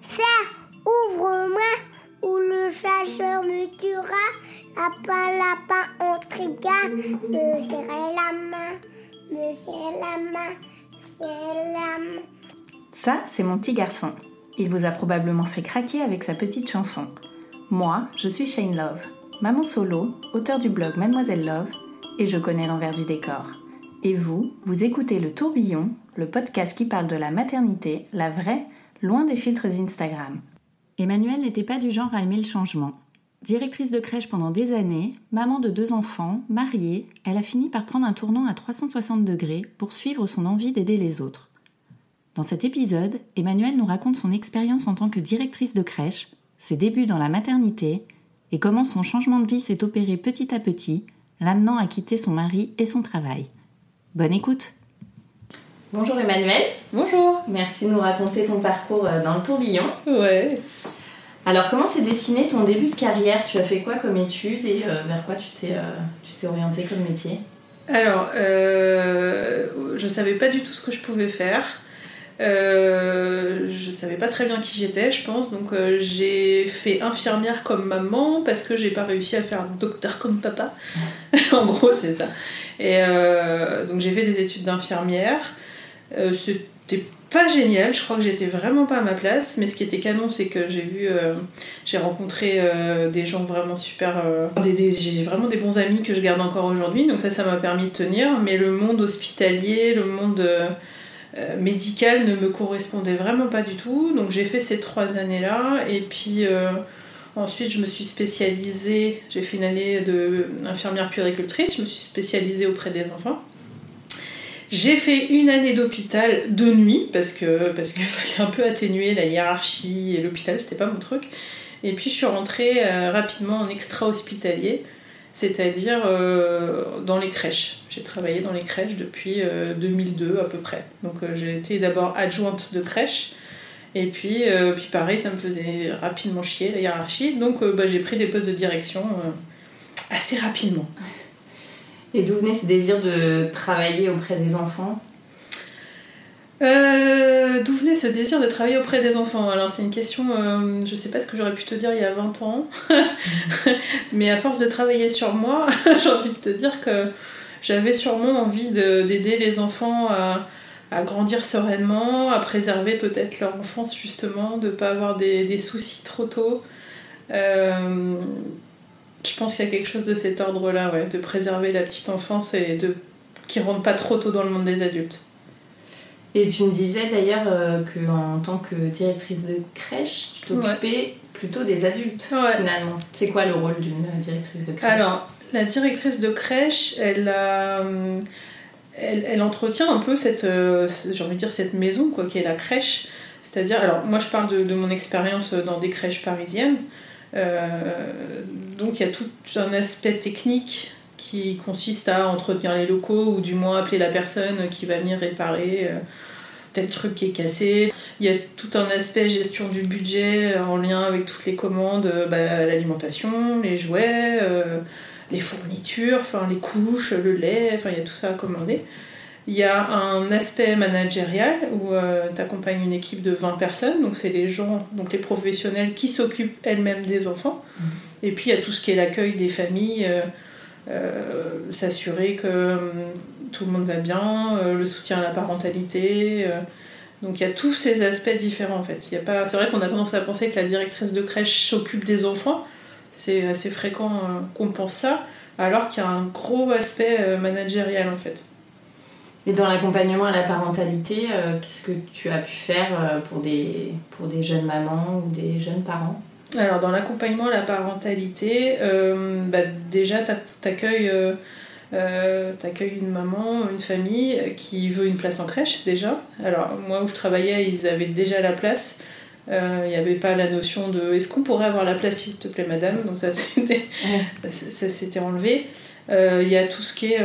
Serre, ouvre-moi, ou le chasseur me tuera. Lapin, lapin, on triga. Me serrer la main, me serrer la main, me serrer la main. Ça, c'est mon petit garçon. Il vous a probablement fait craquer avec sa petite chanson. Moi, je suis Shane Love, maman solo, auteur du blog Mademoiselle Love, et je connais l'envers du décor. Et vous, vous écoutez Le Tourbillon, le podcast qui parle de la maternité, la vraie, loin des filtres Instagram. Emmanuelle n'était pas du genre à aimer le changement. Directrice de crèche pendant des années, maman de deux enfants, mariée, elle a fini par prendre un tournant à 360 degrés pour suivre son envie d'aider les autres. Dans cet épisode, Emmanuelle nous raconte son expérience en tant que directrice de crèche, ses débuts dans la maternité et comment son changement de vie s'est opéré petit à petit, l'amenant à quitter son mari et son travail. Bonne écoute Bonjour Emmanuelle. Bonjour. Merci de nous raconter ton parcours euh, dans le tourbillon. Ouais. Alors comment s'est dessiné ton début de carrière? Tu as fait quoi comme études et euh, vers quoi tu t'es euh, orienté comme métier? Alors, euh, je savais pas du tout ce que je pouvais faire. Je savais pas très bien qui j'étais, je pense. Donc, j'ai fait infirmière comme maman parce que j'ai pas réussi à faire docteur comme papa. en gros, c'est ça. Et donc, j'ai fait des études d'infirmière. Euh, C'était pas génial, je crois que j'étais vraiment pas à ma place, mais ce qui était canon, c'est que j'ai vu, euh, j'ai rencontré euh, des gens vraiment super. j'ai vraiment des bons amis que je garde encore aujourd'hui, donc ça, ça m'a permis de tenir. Mais le monde hospitalier, le monde médical ne me correspondait vraiment pas du tout, donc j'ai fait ces trois années-là, et puis. Ensuite, je me suis spécialisée, j'ai fait une année d'infirmière puéricultrice, je me suis spécialisée auprès des enfants. J'ai fait une année d'hôpital de nuit parce que parce qu'il fallait un peu atténuer la hiérarchie et l'hôpital c'était pas mon truc. Et puis je suis rentrée euh, rapidement en extra hospitalier, c'est-à-dire euh, dans les crèches. J'ai travaillé dans les crèches depuis euh, 2002 à peu près. Donc euh, j'ai été d'abord adjointe de crèche. Et puis, euh, puis pareil, ça me faisait rapidement chier la hiérarchie. Donc euh, bah, j'ai pris des postes de direction euh, assez rapidement. Et d'où venait ce désir de travailler auprès des enfants Euh, D'où venait ce désir de travailler auprès des enfants? Alors c'est une question, euh, je sais pas ce que j'aurais pu te dire il y a 20 ans, mais à force de travailler sur moi, j'ai envie de te dire que j'avais sûrement envie de- d'aider les enfants à, grandir sereinement, à préserver peut-être leur enfance justement, de pas avoir des, des soucis trop tôt. Euh, je pense qu'il y a quelque chose de cet ordre-là, ouais, de préserver la petite enfance et de qui rentre pas trop tôt dans le monde des adultes. Et tu me disais d'ailleurs euh, que en tant que directrice de crèche, tu t'occupais plutôt des adultes Ouais. finalement. C'est quoi le rôle d'une directrice de crèche? Alors, la directrice de crèche, elle, a, hum, elle, elle entretient un peu cette, euh, j'ai envie de dire, cette maison, quoi, qui est la crèche. C'est-à-dire, alors moi je parle de, de mon expérience dans des crèches parisiennes. Euh, donc il y a tout un aspect technique qui consiste à entretenir les locaux ou du moins appeler la personne qui va venir réparer euh, tel truc qui est cassé. Il y a tout un aspect gestion du budget en lien avec toutes les commandes, euh, bah, l'alimentation, les jouets, les fournitures, enfin les couches, le lait, enfin il y a tout ça à commander. Il y a un aspect managérial où tu accompagnes une équipe de 20 personnes, donc c'est les gens, donc les professionnels qui s'occupent elles-mêmes des enfants. Et puis il y a tout ce qui est l'accueil des familles, euh, euh, s'assurer que hum, tout le monde va bien, euh, le soutien à la parentalité. euh, donc il y a tous ces aspects différents en fait. Il y a pas... C'est vrai qu'on a tendance à penser que la directrice de crèche s'occupe des enfants. C'est assez fréquent euh, qu'on pense ça, alors qu'il y a un gros aspect euh, managérial en fait. Et dans l'accompagnement à la parentalité, euh, qu'est-ce que tu as pu faire euh, pour des, pour des jeunes mamans ou des jeunes parents? Alors, dans l'accompagnement à la parentalité, euh, bah, déjà, tu accueilles Euh, T'accueilles une maman, une famille qui veut une place en crèche déjà. Alors moi où je travaillais, ils avaient déjà la place. Il n'y avait pas la notion de est-ce qu'on pourrait avoir la place s'il te plaît madame? Donc ça s'était enlevé il y a tout ce qui est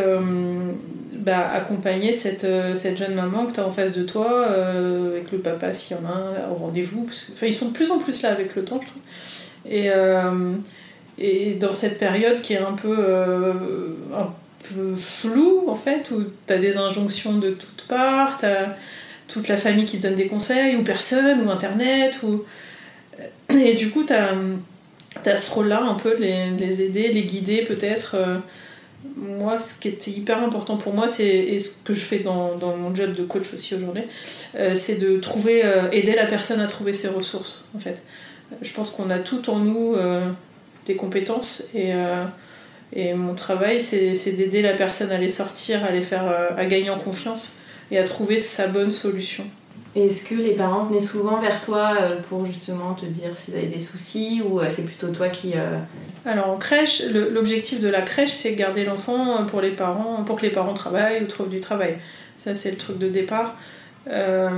bah, accompagner cette, euh, cette jeune maman que tu as en face de toi, euh, avec le papa s'il y en a un au rendez-vous. Enfin, ils sont de plus en plus là avec le temps, je trouve. Et, euh, et dans cette période qui est un peu, un floue, en fait, où tu as des injonctions de toutes parts, tu as toute la famille qui te donne des conseils, ou personne, ou internet, ou... Et du coup, tu as, ce rôle-là un peu de les, les, aider, les guider peut-être moi, ce qui était hyper important pour moi, c'est, et ce que je fais dans, mon job de coach aussi aujourd'hui, euh, c'est de trouver, euh, aider la personne à trouver ses ressources, en fait. Je pense qu'on a tout en nous euh, des compétences et, et mon travail, c'est, c'est d'aider la personne à les sortir, à les faire, à gagner en confiance et à trouver sa bonne solution. Est-ce que les parents venaient souvent vers toi pour justement te dire s'ils avaient des soucis ou c'est plutôt toi qui, alors en crèche, l'objectif de la crèche, c'est garder l'enfant pour les parents, pour que les parents travaillent ou trouvent du travail. Ça, c'est le truc de départ. Euh,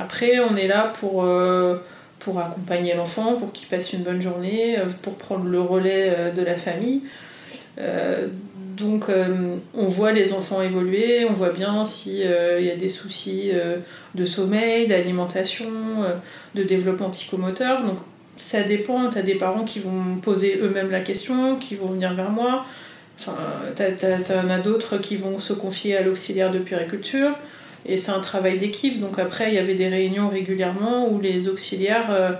après, on est là pour, euh, pour accompagner l'enfant, pour qu'il passe une bonne journée, euh, pour prendre le relais de la famille. Donc, on voit les enfants évoluer, on voit bien s'il y a des soucis de sommeil, d'alimentation, de développement psychomoteur. Donc, ça dépend. T'as des parents qui vont poser eux-mêmes la question, qui vont venir vers moi. Enfin, t'en as d'autres qui vont se confier à l'auxiliaire de puériculture. Et c'est un travail d'équipe. Donc après, il y avait des réunions régulièrement où les auxiliaires euh,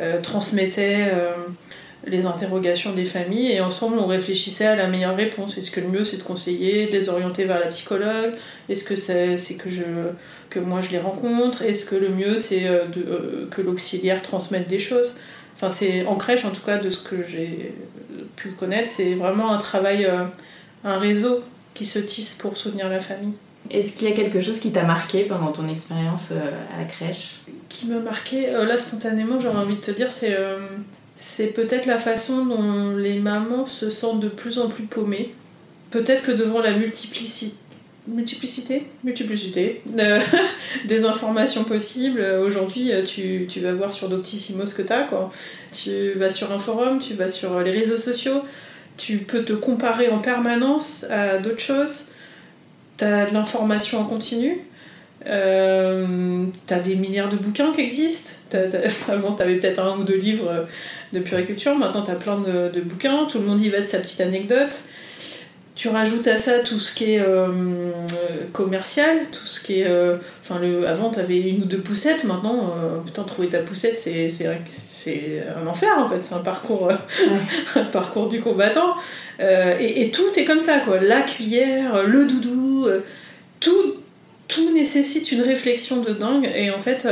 euh, transmettaient euh, les interrogations des familles et ensemble on réfléchissait à la meilleure réponse. Est-ce que le mieux c'est de conseiller, de les orienter vers la psychologue? Est-ce que c'est que, je, que moi je les rencontre? Est-ce que le mieux c'est que l'auxiliaire transmette des choses? Enfin, c'est en crèche, en tout cas, de ce que j'ai pu connaître, c'est vraiment un travail, euh, un réseau qui se tisse pour soutenir la famille. Est-ce qu'il y a quelque chose qui t'a marqué pendant ton expérience euh, à la crèche? Qui m'a marqué, euh, là spontanément, j'aurais envie de te dire, c'est c'est peut-être la façon dont les mamans se sentent de plus en plus paumées. Peut-être que devant la multiplicité multiplicité, multiplicité euh, des informations possibles. Aujourd'hui, euh, tu, vas voir sur Doctissimo ce que tu as. Quoi. Tu vas sur un forum, tu vas sur les réseaux sociaux, tu peux te comparer en permanence à d'autres choses. Tu as de l'information en continu. Euh, tu as des milliards de bouquins qui existent. avant, tu avais peut-être un ou deux livres de puriculture. Maintenant, tu as plein de, de, bouquins. Tout le monde y va de sa petite anecdote. Tu rajoutes à ça tout ce qui est euh, commercial, tout ce qui est. Euh, enfin, le, avant, tu avais une ou deux poussettes, maintenant, euh, putain, trouver ta poussette, c'est, c'est, un enfer en fait, c'est un parcours, un parcours du combattant. Et, et, tout est comme ça, quoi. La cuillère, le doudou, tout, tout nécessite une réflexion de dingue, et en fait.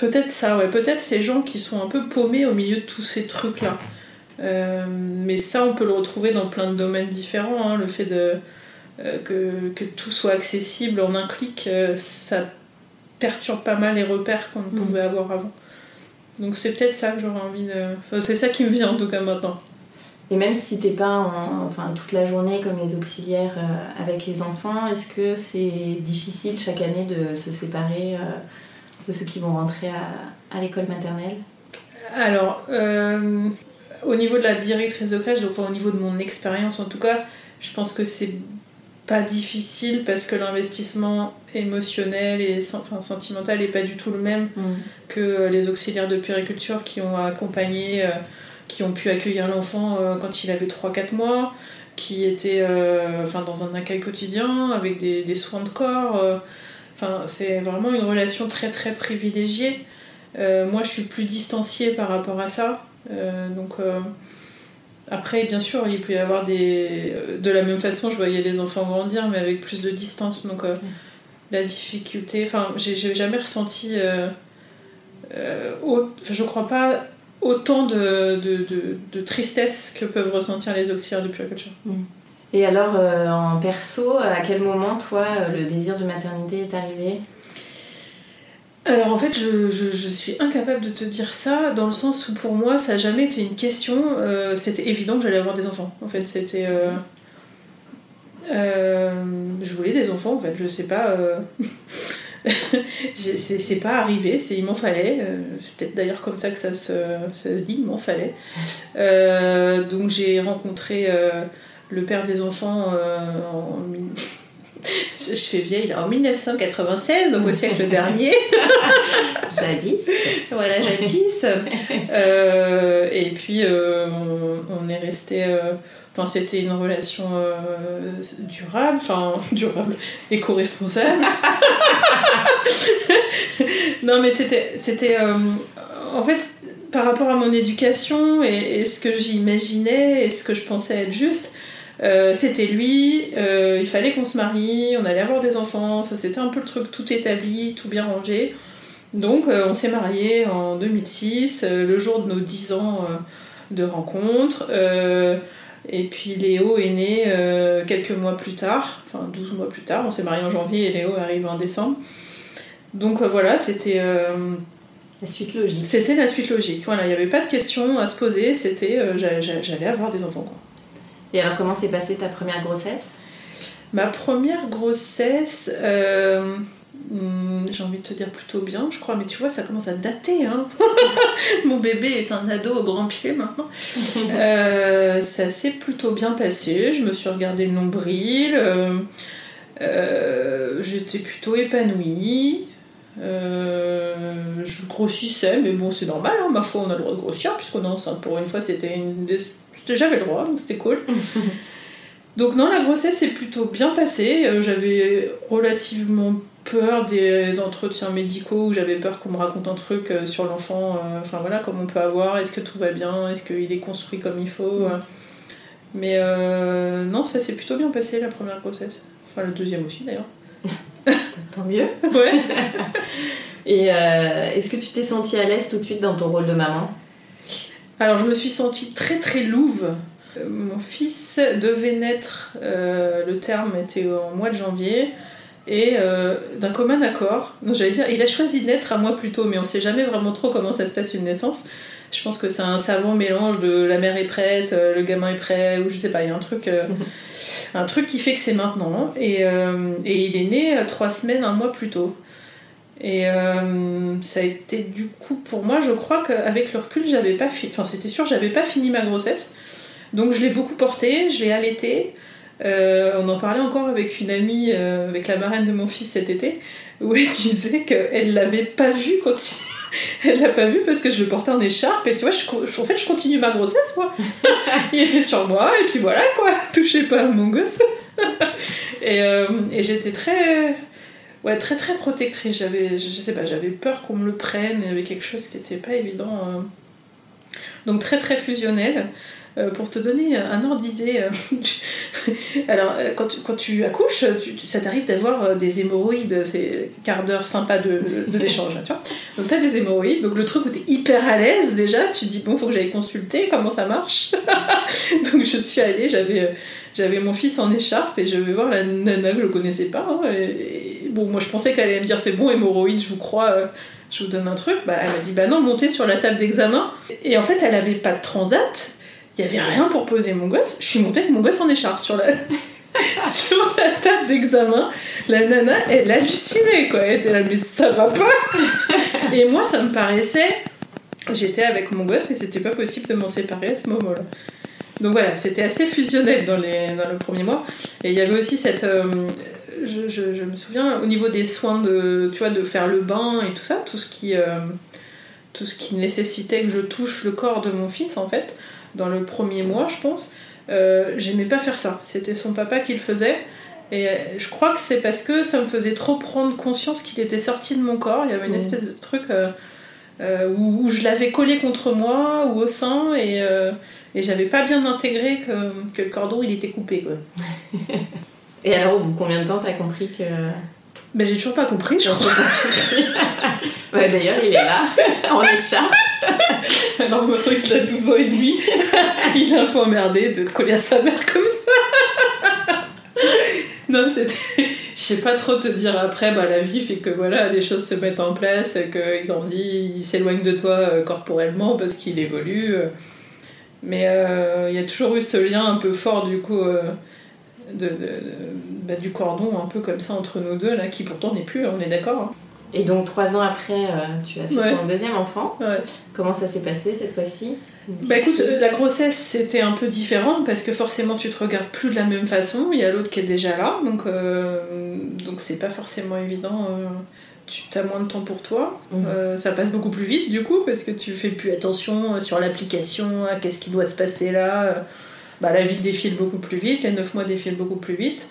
Peut-être ça, ouais. Peut-être ces gens qui sont un peu paumés au milieu de tous ces trucs-là. Euh, mais ça, on peut le retrouver dans plein de domaines différents. Hein. Le fait de, euh, que, que, tout soit accessible en un clic, euh, ça perturbe pas mal les repères qu'on mm. pouvait avoir avant. Donc c'est peut-être ça que j'aurais envie de... Enfin, c'est ça qui me vient en tout cas maintenant. Et même si t'es pas en, enfin, toute la journée comme les auxiliaires avec les enfants, est-ce que c'est difficile chaque année de se séparer de ceux qui vont rentrer à, à l'école maternelle? Alors, au niveau de la directrice de crèche, donc au niveau de mon expérience en tout cas, je pense que c'est pas difficile parce que l'investissement émotionnel et enfin, sentimental n'est pas du tout le même mm. que les auxiliaires de puériculture qui ont accompagné, euh, qui ont pu accueillir l'enfant euh, quand il avait 3-4 mois, qui étaient euh, enfin, dans un accueil quotidien avec des, des soins de corps. Enfin, c'est vraiment une relation très très privilégiée. moi, je suis plus distanciée par rapport à ça. Euh, donc euh, après, bien sûr, il peut y avoir des. De la même façon, je voyais les enfants grandir, mais avec plus de distance. Donc, euh, la difficulté. Enfin, j'ai jamais ressenti. je crois pas autant de, de, de, tristesse que peuvent ressentir les auxiliaires de puriculture. Mm. Et alors, en perso, à quel moment, toi, le désir de maternité est arrivé? Alors en fait, je, je, je, suis incapable de te dire ça, dans le sens où pour moi, ça n'a jamais été une question. Euh, c'était évident que j'allais avoir des enfants. En fait, c'était. Euh, je voulais des enfants en fait, je sais pas. c'est pas arrivé, c'est il m'en fallait. c'est peut-être d'ailleurs comme ça que ça se, ça se dit, il m'en fallait. donc j'ai rencontré le père des enfants en je fais vieille, en 1996, donc au siècle dernier. jadis. Voilà, jadis. Euh, et puis, euh, on, est resté. Euh, c'était une relation durable, enfin, durable, éco-responsable. non, mais c'était. c'était en fait, par rapport à mon éducation et ce que j'imaginais et ce que je pensais être juste, euh, c'était lui, euh, il fallait qu'on se marie, on allait avoir des enfants, enfin, c'était un peu le truc tout établi, tout bien rangé. Donc euh, on s'est mariés en 2006, le jour de nos 10 ans de rencontre. Et puis Léo est né quelques mois plus tard, enfin 12 mois plus tard, on s'est mariés en janvier et Léo arrive en décembre. Donc voilà, c'était... La suite logique. C'était la suite logique. Voilà, il n'y avait pas de questions à se poser, c'était j'allais avoir des enfants. Quoi. Et alors, comment s'est passée ta première grossesse? Ma première grossesse, euh, hmm, j'ai envie de te dire plutôt bien, je crois, mais tu vois, ça commence à dater. Hein Mon bébé est un ado au grand pied maintenant. Euh, ça s'est plutôt bien passé. Je me suis regardé le nombril. Euh, j'étais plutôt épanouie. je grossissais, mais bon, c'est normal, hein, ma foi, on a le droit de grossir, puisqu'on est enceinte. Pour une fois, c'était une j'avais le droit, donc c'était cool. donc non, la grossesse s'est plutôt bien passée. Euh, j'avais relativement peur des entretiens médicaux où j'avais peur qu'on me raconte un truc euh, sur l'enfant, euh, enfin voilà, comme on peut avoir, est-ce que tout va bien, est-ce qu'il est construit comme il faut? Mais non, ça s'est plutôt bien passé la première grossesse. Enfin, la deuxième aussi d'ailleurs. Tant mieux. Ouais. Et est-ce que tu t'es sentie à l'aise tout de suite dans ton rôle de maman? Alors je me suis sentie très très louve. Euh, mon fils devait naître, euh, le terme était au mois de janvier, et euh, d'un commun accord, j'allais dire, il a choisi de naître un mois plus tôt, mais on ne sait jamais vraiment trop comment ça se passe une naissance. Je pense que c'est un savant mélange de la mère est prête, le gamin est prêt, ou je sais pas, il y a un truc, un truc qui fait que c'est maintenant. Et, et il est né trois semaines, un mois plus tôt. Et euh, ça a été du coup pour moi, je crois qu'avec le recul, j'avais pas fini. Enfin, c'était sûr, j'avais pas fini ma grossesse. Donc je l'ai beaucoup porté, je l'ai allaité. Euh, on en parlait encore avec une amie, euh, avec la marraine de mon fils cet été, où elle disait qu'elle l'avait pas vu quand il... elle l'a pas vu parce que je le portais en écharpe et tu vois, je, en fait, je continue ma grossesse, moi. il était sur moi et puis voilà quoi, touchez pas à mon gosse. et, et j'étais très ouais, très très protectrice. J'avais, je sais pas, j'avais peur qu'on me le prenne. Il y avait quelque chose qui n'était pas évident. Euh. Donc très très fusionnel. Euh, pour te donner un ordre d'idée, euh, alors quand tu, quand tu accouches, ça t'arrive d'avoir des hémorroïdes, c'est quart d'heure sympa de, de, l'échange, tu vois. Donc t'as des hémorroïdes, donc le truc où t'es hyper à l'aise déjà, tu te dis bon, faut que j'aille consulter comment ça marche? donc je suis allée, j'avais j'avais mon fils en écharpe et je vais voir la nana que je connaissais pas. Hein, et, bon, moi je pensais qu'elle allait me dire c'est bon, hémorroïde, je vous crois, euh, je vous donne un truc. Bah, elle m'a dit bah non, montez sur la table d'examen. Et en fait, elle avait pas de transat, il y avait rien pour poser mon gosse. Je suis montée avec mon gosse en écharpe sur la. sur la table d'examen, la nana, elle hallucinait quoi. Elle était là, mais ça va pas Et moi, ça me paraissait. J'étais avec mon gosse et c'était pas possible de m'en séparer à ce moment-là. Donc voilà, c'était assez fusionnel dans, les, dans le premier mois. Et il y avait aussi cette. Euh, je, je, me souviens, au niveau des soins de, tu vois, de faire le bain et tout ça, tout ce qui, euh, tout ce qui nécessitait que je touche le corps de mon fils, en fait, dans le premier mois, je pense, euh, j'aimais pas faire ça. C'était son papa qui le faisait. Et je crois que c'est parce que ça me faisait trop prendre conscience qu'il était sorti de mon corps. Il y avait une mmh. espèce de truc où, où, je l'avais collé contre moi ou au sein et et j'avais pas bien intégré que, que, le cordon il était coupé quoi. Et alors au bout de combien de temps t'as compris que... Ben j'ai toujours pas compris je crois. D'ailleurs il est là, en écharpe. alors maintenant qu'il a 12 ans et demi, il est un peu emmerdé de coller à sa mère comme ça. non c'était... Je sais pas trop te dire après, bah, la vie fait que voilà, les choses se mettent en place, qu'il grandit, il s'éloigne de toi euh, corporellement parce qu'il évolue. Euh. Mais euh, il y a toujours eu ce lien un peu fort du coup de, bah, du cordon un peu comme ça entre nous deux, là, qui pourtant n'est plus, on est d'accord. hein. Et donc trois ans après, euh, tu as fait Ouais. ton deuxième enfant. Ouais. Comment ça s'est passé cette fois-ci? Bah écoute, euh, la grossesse c'était un peu différent parce que forcément tu te regardes plus de la même façon, il y a l'autre qui est déjà là, donc euh, donc c'est pas forcément évident. euh, tu as moins de temps pour toi, Mhm. Euh, ça passe beaucoup plus vite du coup parce que tu fais plus attention sur l'application, à qu'est-ce qui doit se passer là. bah, la vie défile beaucoup plus vite, les 9 mois défilent beaucoup plus vite.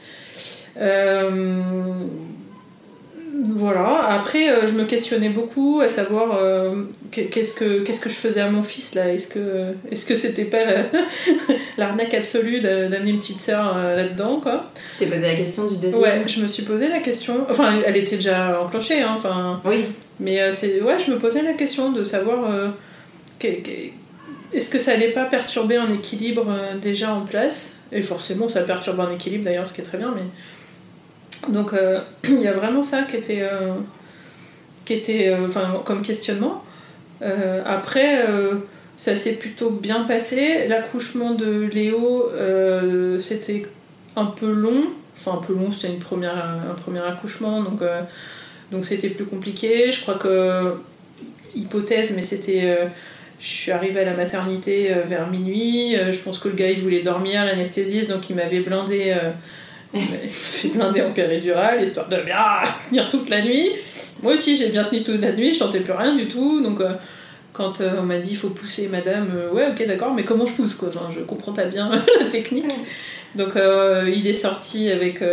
Voilà, après euh, je me questionnais beaucoup à savoir euh, qu'est- qu'est-ce que qu'est-ce que je faisais à mon fils là? Est-ce que est-ce que c'était pas la- l'arnaque absolue d'amener une petite sœur euh, là-dedans quoi? Tu t'es posé la question du deuxième? Ouais, je me suis posé la question. Enfin, elle était déjà enclenchée, hein, enfin, Oui. mais c'est ouais, je me posais la question de savoir est-ce que ça allait pas perturber un équilibre déjà en place? Et forcément, ça perturbe un équilibre d'ailleurs, ce qui est très bien, mais donc euh, il y a vraiment ça qui était euh, qui était euh, comme questionnement. Après, ça s'est plutôt bien passé. L'accouchement de Léo, c'était un peu long. Enfin, un peu long, c'était une première, un premier accouchement, donc donc c'était plus compliqué. Je crois que, hypothèse, mais c'était. je suis arrivée à la maternité vers minuit. je pense que le gars il voulait dormir, l'anesthésiste, donc il m'avait blindé. Il m'avait fait blinder en péridurale, histoire de bien tenir toute la nuit. Moi aussi, j'ai bien tenu toute la nuit, je sentais plus rien du tout. Donc, euh, quand euh, on m'a dit il faut pousser madame, euh, ouais, ok, d'accord, mais comment je pousse quoi? Enfin, Je comprends pas bien la technique. Donc, il est sorti avec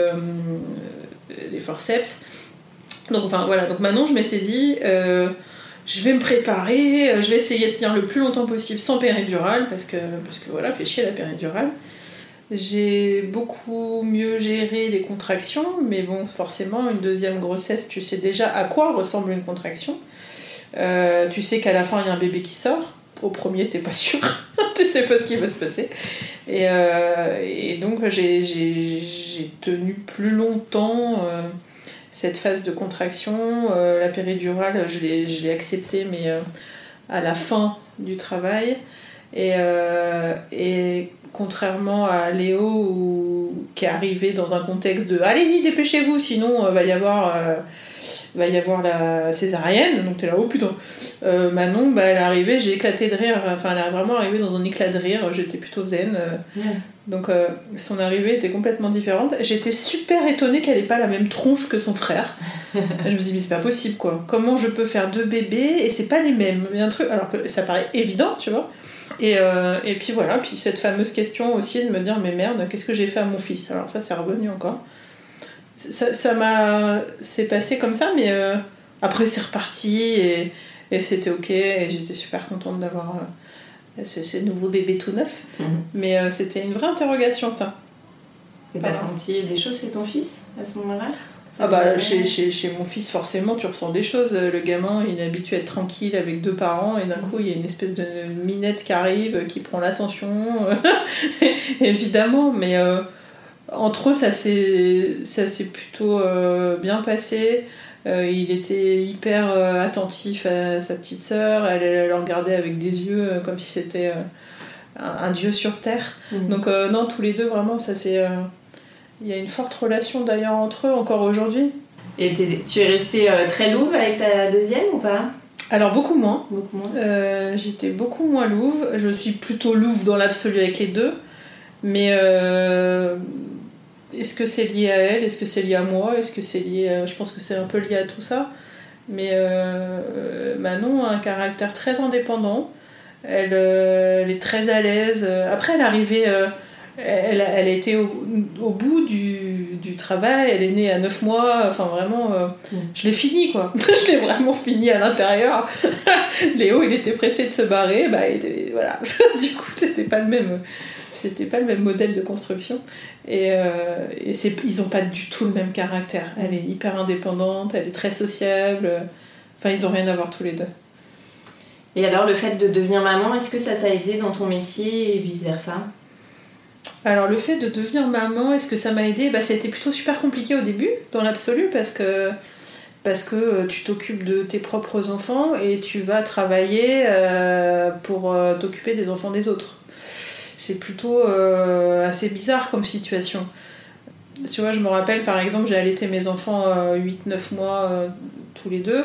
les forceps. Donc, enfin, voilà. Donc, maintenant, je m'étais dit. je vais me préparer, je vais essayer de tenir le plus longtemps possible sans péridurale, parce que, parce que voilà, fait chier la péridurale. J'ai beaucoup mieux géré les contractions, mais bon, forcément, une deuxième grossesse, tu sais déjà à quoi ressemble une contraction. Euh, tu sais qu'à la fin, il y a un bébé qui sort. Au premier, t'es pas sûr. tu sais pas ce qui va se passer. Et, euh, donc, j'ai- tenu plus longtemps euh, cette phase de contraction. La péridurale, je l'ai acceptée, mais à la fin du travail. Et, et contrairement à Léo, qui est arrivé dans un contexte de allez-y, dépêchez-vous, sinon euh, va y avoir. euh, va y avoir la césarienne, donc t'es là, oh putain. Euh, Manon, bah, elle est arrivée, j'ai éclaté de rire, enfin elle est vraiment arrivée dans un éclat de rire, j'étais plutôt zen. euh, donc euh, son arrivée était complètement différente. J'étais super étonnée qu'elle ait pas la même tronche que son frère. Je me suis dit, mais c'est pas possible quoi. Comment je peux faire deux bébés et c'est pas les mêmes? Un truc, alors que ça paraît évident, tu vois. Et, euh, et puis voilà, puis cette fameuse question aussi de me dire, mais merde, qu'est-ce que j'ai fait à mon fils? Alors ça, c'est revenu encore. Ça m'a. C'est passé comme ça, mais euh, après, c'est reparti et, et c'était ok. Et j'étais super contente d'avoir euh, ce, ce nouveau bébé tout neuf. Mhm. Mais c'était une vraie interrogation, ça. Et t'as senti des choses chez ton fils à ce moment-là? Ah bah, chez, chez, chez mon fils, forcément, tu ressens des choses. Le gamin, il est habitué à être tranquille avec deux parents, et d'un coup, il y a une espèce de minette qui arrive, qui prend l'attention. Évidemment, mais euh, entre eux, ça s'est s'est plutôt euh, bien passé. Euh, il était hyper euh, attentif à sa petite sœur, elle, elle le regardait avec des yeux euh, comme si c'était euh, un, un dieu sur terre. Mhm. Donc euh, non, tous les deux, vraiment, ça c'est... Il y a une forte relation d'ailleurs entre eux encore aujourd'hui. Et tu es restée euh, très louve avec ta deuxième ou pas? Alors beaucoup moins. Beaucoup moins. Euh, J'étais beaucoup moins louve. Je suis plutôt louve dans l'absolu avec les deux. Mais euh, est-ce que c'est lié à elle? Est-ce que c'est lié à moi? Est-ce que c'est lié à- Je pense que c'est un peu lié à tout ça. Mais euh, Manon a un caractère très indépendant. Elle, elle est très à l'aise. Après, elle est arrivée... euh, elle, elle été au, au bout du, du travail, elle est née à 9 mois, enfin vraiment, euh, Mm. je l'ai fini quoi. je l'ai vraiment fini à l'intérieur. Léo, il était pressé de se barrer, bah, il était- voilà. du coup, c'était pas le même, c'était pas le même modèle de construction. Et, euh, et ils ont pas du tout le même caractère. Elle est hyper indépendante, elle est très sociable. Enfin, ils ont rien à voir tous les deux. Et alors, le fait de devenir maman, est-ce que ça t'a aidé dans ton métier et vice-versa? Alors le fait de devenir maman, est-ce que ça m'a aidé? Bah, C'était plutôt super compliqué au début, dans l'absolu, parce que, euh, tu t'occupes de tes propres enfants et tu vas travailler euh, pour euh, t'occuper des enfants des autres. C'est plutôt assez bizarre comme situation. tu vois, je me rappelle par exemple, j'ai allaité mes enfants 8-9 mois tous les deux.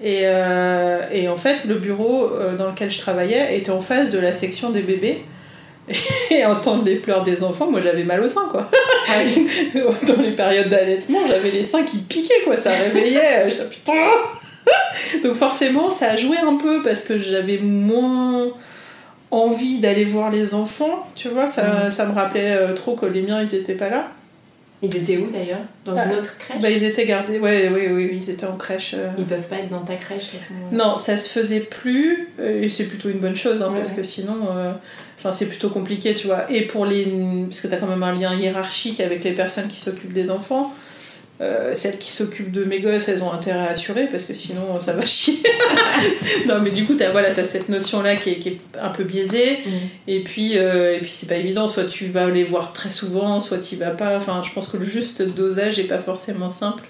Et, en fait, le bureau dans lequel je travaillais était en face de la section des bébés. Et entendre les pleurs des enfants, moi j'avais mal au sein quoi. Dans les périodes d'allaitement, j'avais les seins qui piquaient quoi, ça réveillait. J'étais putain Donc forcément, ça a joué un peu parce que j'avais moins envie d'aller voir les enfants, tu vois, ça, mm. ça me rappelait euh, trop que les miens ils étaient pas là. Ils étaient où d'ailleurs Dans une ah, autre crèche bah, Ils étaient gardés, ouais, oui, oui, ils étaient en crèche. Euh. Ils peuvent pas être dans ta crèche à ce moment-là Non, ça se faisait plus, euh, et c'est plutôt une bonne chose, hein, parce que sinon, enfin, c'est plutôt compliqué, tu vois. Et pour les. Parce que tu as quand même un lien hiérarchique avec les personnes qui s'occupent des enfants. Euh, celles qui s'occupent de mes gosses, elles ont intérêt à assurer parce que sinon ça va chier. non, mais du coup, tu as, voilà, as cette notion-là qui est, qui est, un peu biaisée. Mm. Et puis, euh, et puis c'est pas évident. Soit tu vas les voir très souvent, soit tu vas pas. Enfin, je pense que le juste dosage est pas forcément simple.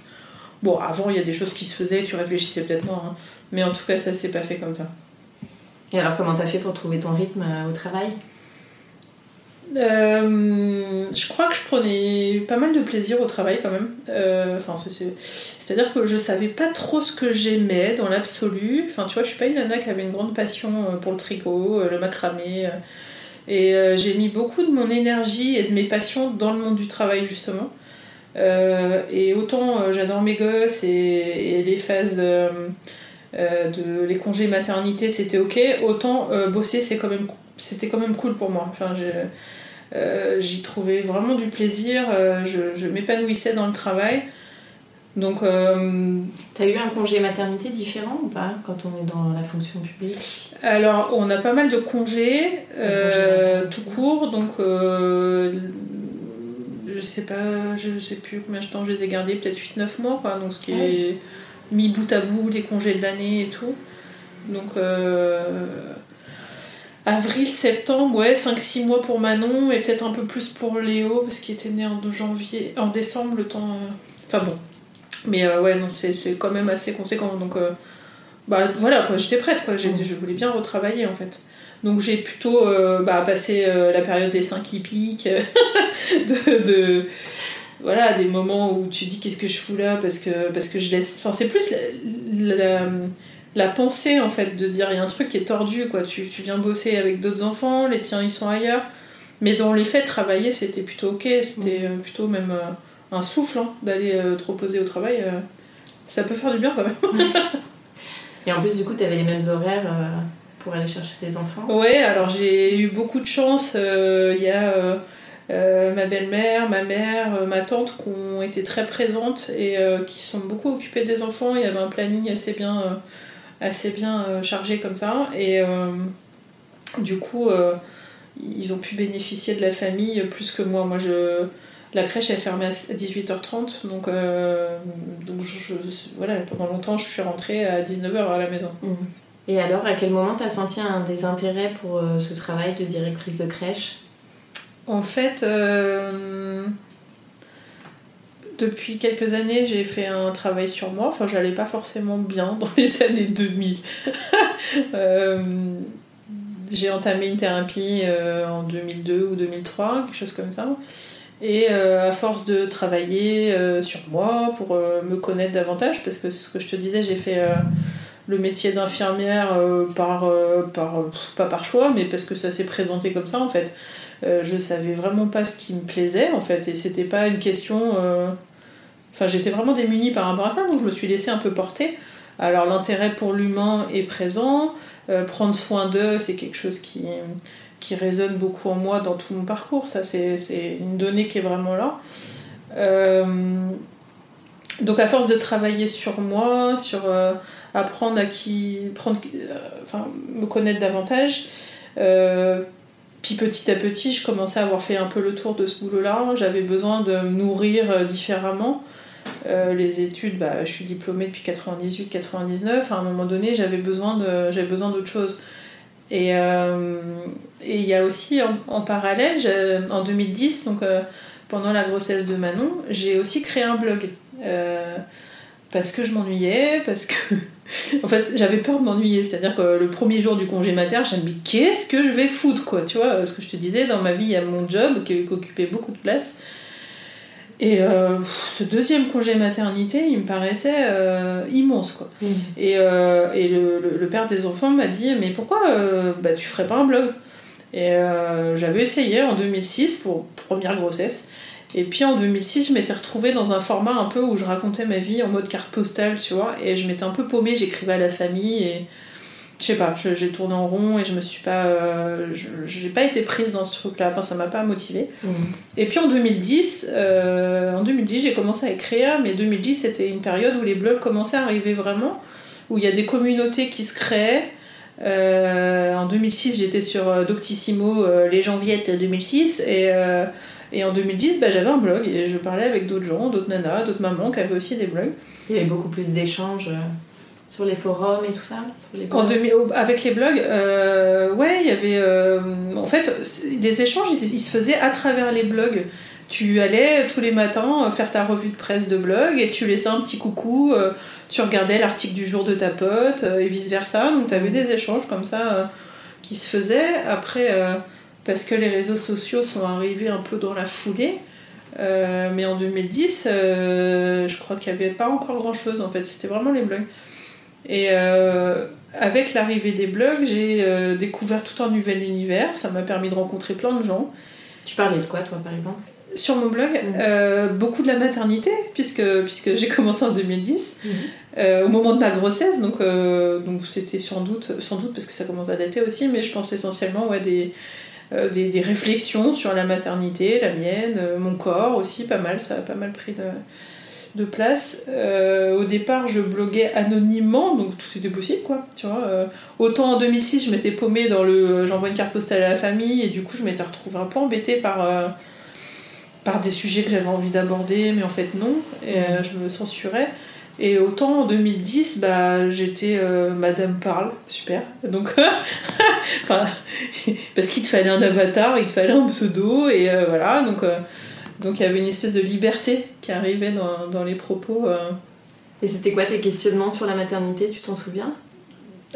Bon, avant, il y a des choses qui se faisaient, tu réfléchissais peut-être moins. Hein. Mais en tout cas, ça s'est pas fait comme ça. Et alors, comment t'as fait pour trouver ton rythme euh, au travail? Euh, je crois que je prenais pas mal de plaisir au travail quand même. Euh, c'est-à-dire que je savais pas trop ce que j'aimais dans l'absolu. Enfin, tu vois, je suis pas une nana qui avait une grande passion euh, pour le tricot, le macramé. Et j'ai mis beaucoup de mon énergie et de mes passions dans le monde du travail justement. et autant j'adore mes gosses et, les phases de, les congés maternité c'était ok, autant bosser c'était quand même cool pour moi. Euh, j'y trouvais vraiment du plaisir, euh, je, m'épanouissais dans le travail. Donc, euh, T'as eu un congé maternité différent ou pas quand on est dans la fonction publique? Alors, on a pas mal de congés, tout court, donc je sais pas, je sais plus combien de temps je les ai gardés, peut-être 8-9 mois, quoi, donc ce qui est mis bout à bout, les congés de l'année et tout. Donc, Avril, septembre, ouais, 5-6 mois pour Manon et peut-être un peu plus pour Léo parce qu'il était né en janvier, en décembre, le temps. Euh, enfin bon. Mais euh, ouais, non, c'est quand même assez conséquent. Donc euh, bah voilà, quoi, j'étais prête, quoi. Mm. Je voulais bien retravailler en fait. Donc j'ai plutôt bah, passé la période des seins qui piquent, de, voilà, des moments où tu dis qu'est-ce que je fous là parce que, parce que je laisse. Enfin, c'est plus la la pensée en fait de dire il y a un truc qui est tordu quoi. Tu, tu viens bosser avec d'autres enfants les tiens ils sont ailleurs. Mais dans les faits travailler c'était plutôt ok. C'était euh, plutôt même euh, un souffle hein, d'aller euh, te reposer au travail ça peut faire du bien quand même. Et en plus du coup tu avais les mêmes horaires pour aller chercher tes enfants. Ouais alors j'ai eu beaucoup de chance il y a ma belle-mère, ma mère, ma tante qui ont été très présentes et qui sont beaucoup occupées des enfants. Il y avait un planning assez bien assez bien euh, chargé comme ça. Et euh, du coup, euh, ils ont pu bénéficier de la famille plus que moi. Moi, je la crèche est fermée à 18h30 donc, donc je, voilà, pendant longtemps je suis rentrée à 19h à la maison. Mmh. Et alors à quel moment tu as senti un désintérêt pour ce travail de directrice de crèche? En fait, depuis quelques années, j'ai fait un travail sur moi. Enfin, j'allais pas forcément bien dans les années 2000. Euh, j'ai entamé une thérapie euh, en 2002 ou 2003, quelque chose comme ça. Et euh, à force de travailler sur moi pour me connaître davantage, parce que ce que je te disais, j'ai fait le métier d'infirmière par, par, pas par choix, mais parce que ça s'est présenté comme ça en fait. Je savais vraiment pas ce qui me plaisait en fait, et c'était pas une question Enfin, j'étais vraiment démunie par rapport à ça, donc je me suis laissée un peu porter. Alors, l'intérêt pour l'humain est présent. Euh, prendre soin d'eux, c'est quelque chose qui, qui résonne beaucoup en moi dans tout mon parcours. Ça, c'est une donnée qui est vraiment là. Euh, donc, à force de travailler sur moi, sur euh, apprendre à qui. Prendre, enfin, me connaître davantage. Puis petit à petit, je commençais à avoir fait un peu le tour de ce boulot-là. J'avais besoin de me nourrir différemment. Euh, les études, bah, je suis diplômée depuis 98-99. À un moment donné, j'avais besoin de, besoin d'autre chose. Et euh, il y a aussi en, parallèle, en 2010, donc euh, pendant la grossesse de Manon, j'ai aussi créé un blog. parce que je m'ennuyais, parce que. En fait, j'avais peur de m'ennuyer. C'est-à-dire que le premier jour du congé mater, je me dit qu'est-ce que je vais foutre, quoi. Tu vois, ce que je te disais, dans ma vie, il y a mon job qui, qui occupait beaucoup de place. Et euh, ce deuxième congé maternité, il me paraissait euh, immense. Quoi. Mmh. Et, euh, et le, le- le père des enfants m'a dit Mais pourquoi bah, tu ferais pas un blog? Et j'avais essayé en 2006 pour première grossesse. Et puis en 2006, je m'étais retrouvée dans un format un peu où je racontais ma vie en mode carte postale, tu vois. Et je m'étais un peu paumée, j'écrivais à la famille et. Je sais pas, j'ai tourné en rond et je me suis pas. euh, je- j'ai pas été prise dans ce truc-là, enfin ça m'a pas motivée. Mmh. Et puis en 2010, euh, en 2010 j'ai commencé à écrire, mais 2010 c'était une période où les blogs commençaient à arriver vraiment, où il y a des communautés qui se créaient. Euh, en 2006 j'étais sur euh, Doctissimo, les janviettes 2006, et, et en 2010 bah, j'avais un blog et je parlais avec d'autres gens, d'autres nanas, d'autres mamans qui avaient aussi des blogs. Il y avait beaucoup plus d'échanges euh, sur les forums et tout ça sur les En blogs. 2000 au- avec les blogs, euh, ouais, il y avait. euh, en fait, les échanges, ils, ils se faisaient à travers les blogs. Tu allais tous les matins euh, faire ta revue de presse de blog et tu laissais un petit coucou, euh, tu regardais l'article du jour de ta pote euh, et vice versa. Donc tu avais des échanges comme ça euh, qui se faisaient. Après, euh, parce que les réseaux sociaux sont arrivés un peu dans la foulée. euh, mais en 2010, euh, je crois qu'il n'y avait pas encore grand chose en fait, c'était vraiment les blogs. Et euh, avec l'arrivée des blogs, j'ai découvert tout un nouvel univers. Ça m'a permis de rencontrer plein de gens. Tu parlais de quoi, toi, par exemple? Sur mon blog, euh, beaucoup de la maternité, puisque, puisque j'ai commencé en 2010, Mhm. euh, au moment de ma grossesse. Donc donc c'était sans doute, sans doute parce que ça commence à dater aussi, mais je pense essentiellement ouais, des, des, des réflexions sur la maternité, la mienne, euh, mon corps aussi, pas mal. Ça a pas mal pris de, place. Euh, au départ, je bloguais anonymement, donc tout c'était possible, quoi. Tu vois, euh, autant en 2006, je m'étais paumée dans le euh, j'envoie une carte postale à la famille, et du coup, je m'étais retrouvée un peu embêtée par, euh, par des sujets que j'avais envie d'aborder, mais en fait, non, et euh, je me censurais. Et autant en 2010, bah, j'étais euh, Madame Parle, super. Donc, enfin, parce qu'il te fallait un avatar, il te fallait un pseudo, et euh, voilà. Donc, euh, donc il y avait une espèce de liberté qui arrivait dans, dans les propos. Et c'était quoi tes questionnements sur la maternité, tu t'en souviens?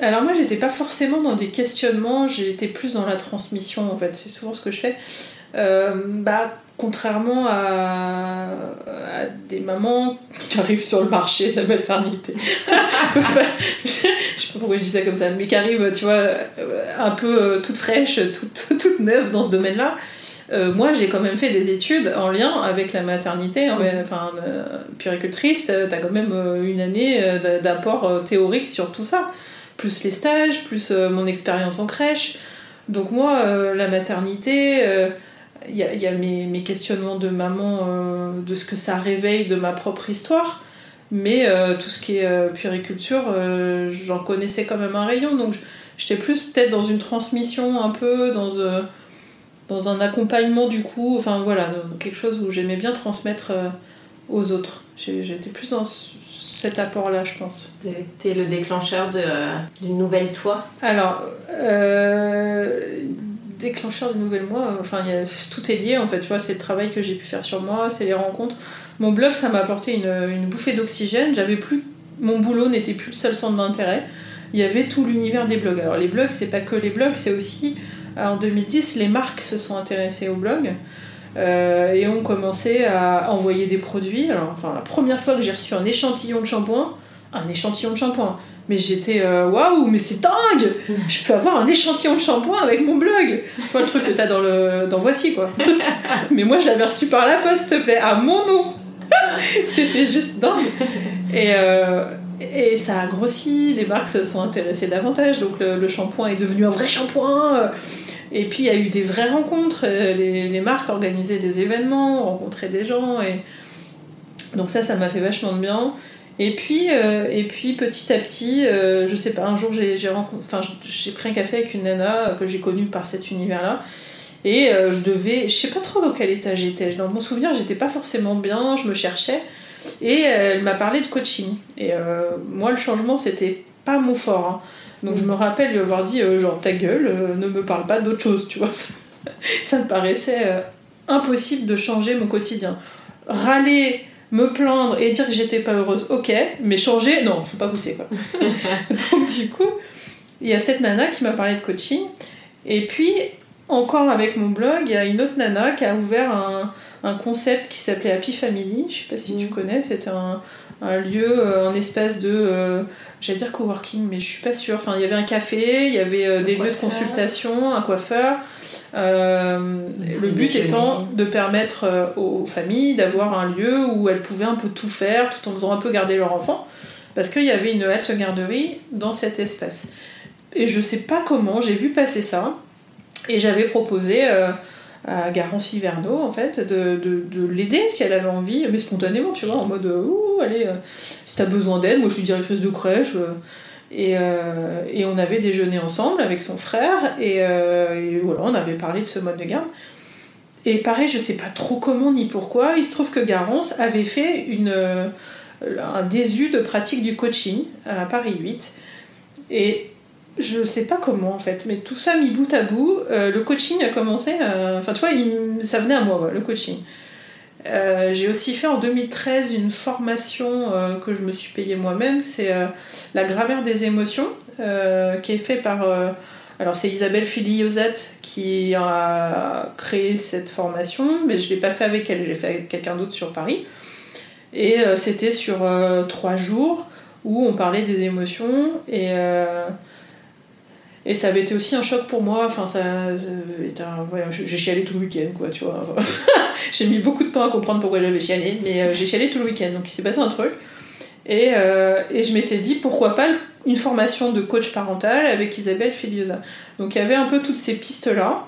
Alors moi, j'étais pas forcément dans des questionnements, j'étais plus dans la transmission en fait. C'est souvent ce que je fais. Euh, bah, contrairement à, à des mamans qui arrivent sur le marché de la maternité. je sais pas pourquoi je dis ça comme ça, mais qui arrivent, tu vois, euh, un peu euh, toute fraîche, toute, toute neuve dans ce domaine-là. Euh, moi, j'ai quand même fait des études en lien avec la maternité. hein, mais, Enfin, euh, puéricultrice, t'as quand même une année d'a- d'apport théorique sur tout ça. Plus les stages, plus mon expérience en crèche. Donc moi, la maternité, il y a, il y a mes, mes questionnements de maman, euh, de ce que ça réveille de ma propre histoire. Mais euh, tout ce qui est euh, puériculture, euh, j'en connaissais quand même un rayon. Donc j'étais plus peut-être dans une transmission un peu, dans, dans un accompagnement du coup. Enfin voilà, quelque chose où j'aimais bien transmettre aux autres. J'étais plus dans ce- cet apport-là, je pense. T'es le déclencheur d'une nouvelle toi? Alors, déclencheur de nouvelles mois, euh, enfin, tout est lié en fait, tu vois, c'est le travail que j'ai pu faire sur moi, c'est les rencontres. Mon blog, ça m'a apporté une, bouffée d'oxygène, j'avais plus, mon boulot n'était plus le seul centre d'intérêt, il y avait tout l'univers des blogs. Alors, les blogs, c'est pas que les blogs, c'est aussi, euh, en 2010, les marques se sont intéressées aux blogs. euh, et ont commencé à envoyer des produits. Alors, enfin, la première fois que j'ai reçu un échantillon de shampoing, un échantillon de shampoing, mais j'étais euh, waouh, mais c'est dingue Je peux avoir un échantillon de shampoing avec mon blog. Pas le truc que t'as dans, le, dans Voici quoi. mais moi je l'avais reçu par la poste, s'il te plaît, à mon nom. C'était juste dingue. Et, euh, et ça a grossi, les marques se sont intéressées davantage, donc le, le shampoing est devenu un vrai shampoing. Et puis il y a eu des vraies rencontres, les, les marques organisaient des événements, rencontraient des gens et donc ça, ça m'a fait vachement de bien. Et puis, euh, et puis petit à petit, euh, je sais pas, un jour j'ai j'ai enfin, j'ai pris un café avec une nana que j'ai connue par cet univers-là. Et euh, je devais, je sais pas trop dans quel état j'étais. Dans mon souvenir, j'étais pas forcément bien, je me cherchais. Et euh, elle m'a parlé de coaching. Et euh, moi, le changement, c'était pas mon fort. hein. Donc je me rappelle lui avoir dit, euh, genre, ta gueule, euh, ne me parle pas d'autre chose, tu vois. Ça, ça me paraissait euh, impossible de changer mon quotidien. Râler, me plaindre et dire que j'étais pas heureuse, ok, mais changer, non, faut pas pousser quoi. Donc du coup, il y a cette nana qui m'a parlé de coaching. Et puis, encore avec mon blog, il y a une autre nana qui a ouvert un, un concept qui s'appelait Happy Family. Je sais pas si tu Mhm. connais. C'était un, un lieu, euh, un espèce de. euh, J'allais dire coworking, mais je suis pas sûre. Enfin, il y avait un café, il y avait euh, des lieux de consultation, un coiffeur. Le but étant de permettre aux familles d'avoir un lieu où elles pouvaient un peu tout faire tout en faisant un peu garder leur enfant. Parce qu'il y avait une halte garderie dans cet espace. Et je sais pas comment, j'ai vu passer ça. Et j'avais proposé euh, à Garance Hiverneau, en fait, de, de- de l'aider si elle avait envie, mais spontanément, tu vois, en mode euh, Ouh, allez, euh, si t'as besoin d'aide, moi je suis directrice de crèche. euh, et, et on avait déjeuné ensemble avec son frère, et, voilà, on avait parlé de ce mode de garde. Et pareil, je sais pas trop comment ni pourquoi, il se trouve que Garance avait fait une, un DSU de pratique du coaching à Paris 8. Et je sais pas comment en fait, mais tout ça mis bout à bout, euh, le coaching a commencé. à- Enfin, tu vois, ça venait à moi, le coaching. Euh, j'ai aussi fait en 2013 une formation euh, que je me suis payée moi-même, c'est euh, la grammaire des émotions, euh, qui est fait par. euh, alors, c'est Isabelle Filiosat qui a créé cette formation, mais je l'ai pas fait avec elle, je l'ai fait avec quelqu'un d'autre sur Paris. Et euh, c'était sur euh, trois jours où on parlait des émotions et. Et ça avait été aussi un choc pour moi. Enfin, ça, un- ouais, j'ai chialé tout le week-end, quoi, tu vois. j'ai mis beaucoup de temps à comprendre pourquoi j'avais chialé, mais euh, j'ai chialé tout le week-end. Donc il s'est passé un truc. Et, euh, et je m'étais dit, pourquoi pas une formation de coach parental avec Isabelle Filiosa. Donc il y avait un peu toutes ces pistes-là.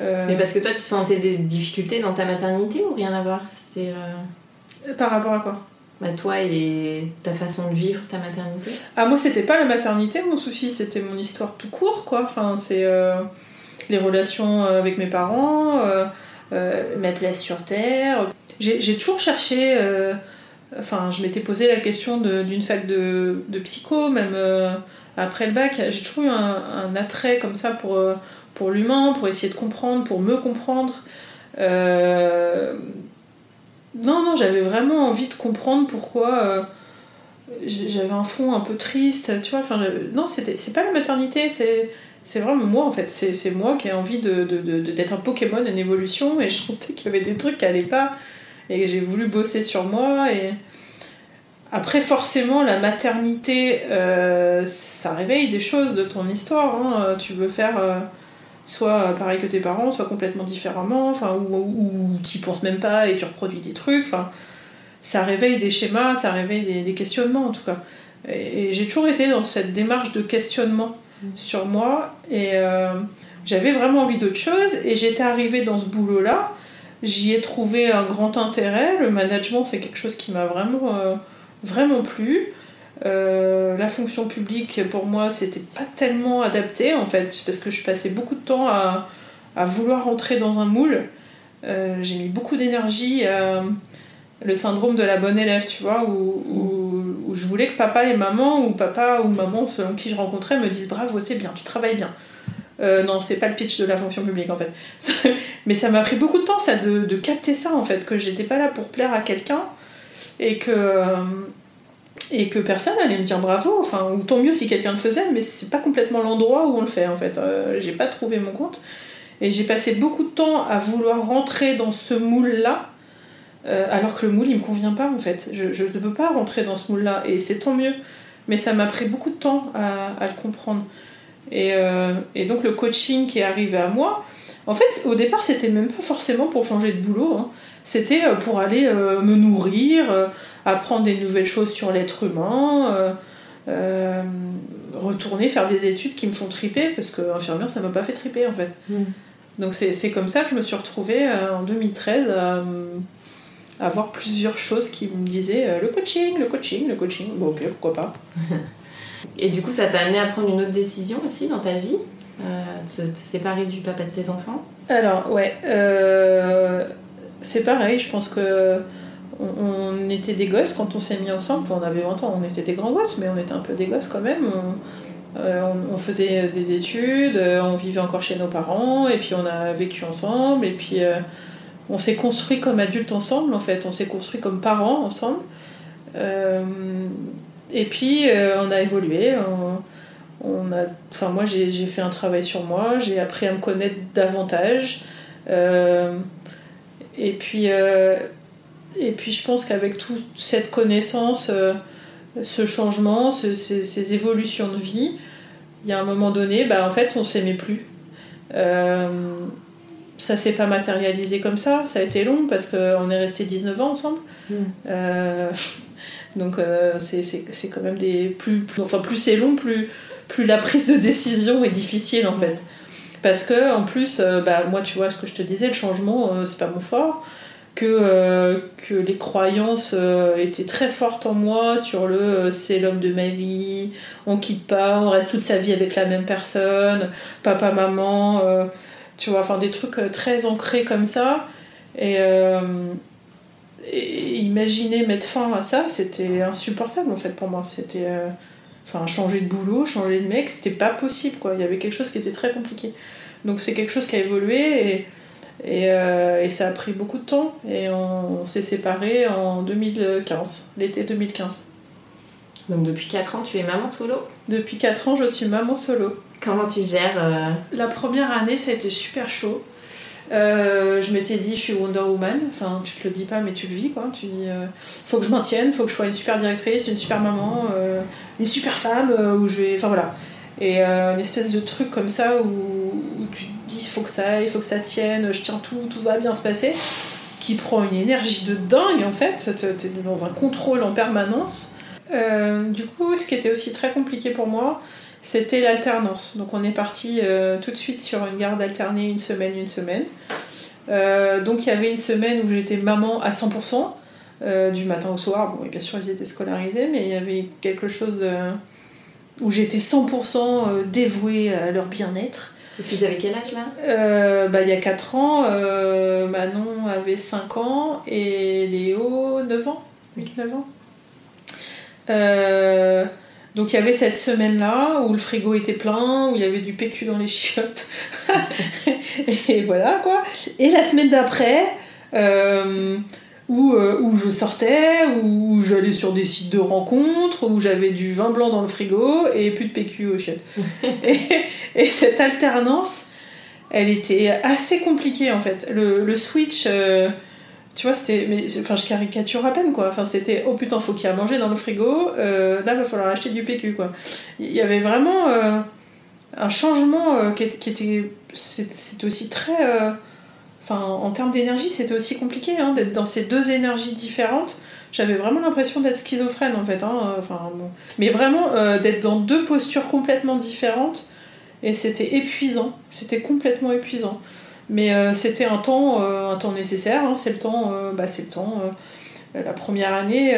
Euh, Mais parce que toi, tu sentais des difficultés dans ta maternité ou rien à voir? C'était euh, Par rapport à quoi? Bah, toi et ta façon de vivre ta maternité Ah, moi, c'était pas la maternité, mon souci, c'était mon histoire tout court, quoi. Enfin, c'est euh, les relations euh, avec mes parents, euh, ma place sur Terre. J'ai toujours cherché. Enfin, je m'étais posé la question d'une fac de, psycho, même après le bac. J'ai toujours eu un, un attrait comme ça pour, pour l'humain, pour essayer de comprendre, pour me comprendre. Non, non, j'avais vraiment envie de comprendre pourquoi. euh, j'avais un fond un peu triste, tu vois. Enfin, non, c'est pas la maternité, c'est, vraiment moi en fait. C'est, moi qui ai envie de, de- de- de- d'être un Pokémon en évolution et je sentais qu'il y avait des trucs qui allaient pas et j'ai voulu bosser sur moi. Et après, forcément, la maternité, euh, ça réveille des choses de ton histoire. hein. Tu veux faire. euh, soit pareil que tes parents, soit complètement différemment, enfin, ou, ou tu penses même pas et tu reproduis des trucs. Enfin, ça réveille des schémas, ça réveille des, des questionnements en tout cas. Et, et j'ai toujours été dans cette démarche de questionnement sur moi et euh, j'avais vraiment envie d'autre chose et j'étais arrivée dans ce boulot-là. J'y ai trouvé un grand intérêt. Le management, c'est quelque chose qui m'a vraiment, euh, vraiment plu. Euh, la fonction publique, pour moi, c'était pas tellement adapté en fait, parce que je passais beaucoup de temps à, vouloir rentrer dans un moule. Euh, j'ai mis beaucoup d'énergie à le syndrome de la bonne élève, tu vois, où, je voulais que papa et maman, ou papa ou maman, selon qui je rencontrais, me disent bravo, c'est bien, tu travailles bien. Euh, non, c'est pas le pitch de la fonction publique en fait. Mais ça m'a pris beaucoup de temps, ça, de capter ça en fait, que j'étais pas là pour plaire à quelqu'un et que. Et que personne allait me dire bravo, enfin, ou tant mieux si quelqu'un le faisait, mais c'est pas complètement l'endroit où on le fait en fait. Euh, j'ai pas trouvé mon compte. Et j'ai passé beaucoup de temps à vouloir rentrer dans ce moule-là, euh, alors que le moule il me convient pas en fait. Je, ne peux pas rentrer dans ce moule-là, et c'est tant mieux. Mais ça m'a pris beaucoup de temps à, le comprendre. Et, euh, et donc le coaching qui est arrivé à moi, en fait au départ c'était même pas forcément pour changer de boulot, hein. C'était euh, pour aller euh, me nourrir, euh, apprendre des nouvelles choses sur l'être humain, euh, retourner faire des études qui me font triper, parce que infirmière ça m'a pas fait triper en fait. Mm. Donc c'est comme ça que je me suis retrouvée euh, en 2013 à, euh, à avoir plusieurs choses qui me disaient le coaching, le coaching, le coaching. Bon ok, pourquoi pas. Et du coup, ça t'a amené à prendre une autre décision aussi dans ta vie te, te séparer du papa de tes enfants? Alors, ouais, c'est pareil, je pense que on, était des gosses quand on s'est mis ensemble, on avait 20 ans, on était des grands gosses, mais on était un peu des gosses quand même. On, euh, faisait des études, euh, on vivait encore chez nos parents, et puis on a vécu ensemble, et puis euh, on s'est construit comme adultes ensemble, en fait, on s'est construit comme parents ensemble. Et puis on a évolué, on, a, enfin moi j'ai fait un travail sur moi, j'ai appris à me connaître davantage. Et puis, et puis je pense qu'avec toute cette connaissance, ce changement, ces, évolutions de vie, il y a un moment donné, bah, en fait, on s'aimait plus. ça s'est pas matérialisé comme ça, ça a été long parce qu'on est resté 19 ans ensemble. Mm. donc c'est quand même des. Plus, plus, enfin, plus c'est long, plus, plus la prise de décision est difficile en fait. Parce que, en plus, euh, bah, moi, tu vois ce que je te disais, le changement, euh, c'est pas mon fort. Que, euh, que les croyances étaient très fortes en moi sur le c'est l'homme de ma vie, on quitte pas, on reste toute sa vie avec la même personne, papa, maman, tu vois, enfin des trucs très ancrés comme ça. Et, et, imaginer mettre fin à ça, c'était insupportable en fait pour moi. C'était enfin changer de boulot, changer de mec, c'était pas possible quoi. Il y avait quelque chose qui était très compliqué. Donc c'est quelque chose qui a évolué et, et, euh, et ça a pris beaucoup de temps et on, s'est séparés en 2015, l'été 2015. Donc depuis 4 ans tu es maman solo? Depuis 4 ans je suis maman solo. Comment tu gères euh, La première année ça a été super chaud. Euh, je m'étais dit, je suis Wonder Woman. Enfin, tu te le dis pas, mais tu le vis, quoi. Tu dis, euh, faut que je maintienne, faut que je sois une super directrice, une super maman, euh, une super femme, où je. Enfin, voilà. Et une espèce de truc comme ça où, tu te dis, faut que ça aille, faut que ça tienne, je tiens tout, tout va bien se passer, qui prend une énergie de dingue, en fait. T'es dans un contrôle en permanence. du coup, ce qui était aussi très compliqué pour moi, c'était l'alternance. Donc on est parti euh, tout de suite sur une garde alternée, une semaine, une semaine. Euh, donc il y avait une semaine où j'étais maman à 100%, euh, du matin au soir. Bon, bien sûr, ils étaient scolarisés, mais il y avait quelque chose où j'étais 100% dévouée à leur bien-être. Parce qu'ils avaient quel âge là? Bah, Il y a 4 ans, Manon avait 5 ans et Léo 9 ans. 8-9 ans. Donc il y avait cette semaine-là où le frigo était plein, où il y avait du PQ dans les chiottes. et voilà quoi. Et la semaine d'après, euh, où, euh, où, je sortais, où j'allais sur des sites de rencontres, où j'avais du vin blanc dans le frigo et plus de PQ aux chiottes. et, cette alternance, elle était assez compliquée en fait. Le, switch. Euh, tu vois, c'était. Mais, enfin, je caricature à peine, quoi. Enfin, c'était oh putain, faut qu'il y ait à manger dans le frigo, euh, là, il va falloir acheter du PQ, quoi. Il y avait vraiment euh, un changement euh, qui, était. C'était aussi très. Enfin, en termes d'énergie, c'était aussi compliqué hein, d'être dans ces deux énergies différentes. J'avais vraiment l'impression d'être schizophrène, en fait. Hein, enfin. Mais vraiment, d'être dans deux postures complètement différentes. Et c'était épuisant. C'était complètement épuisant. Mais euh, c'était un temps, euh, un temps nécessaire, hein. c'est le temps, euh, bah, c'est le temps. la première année,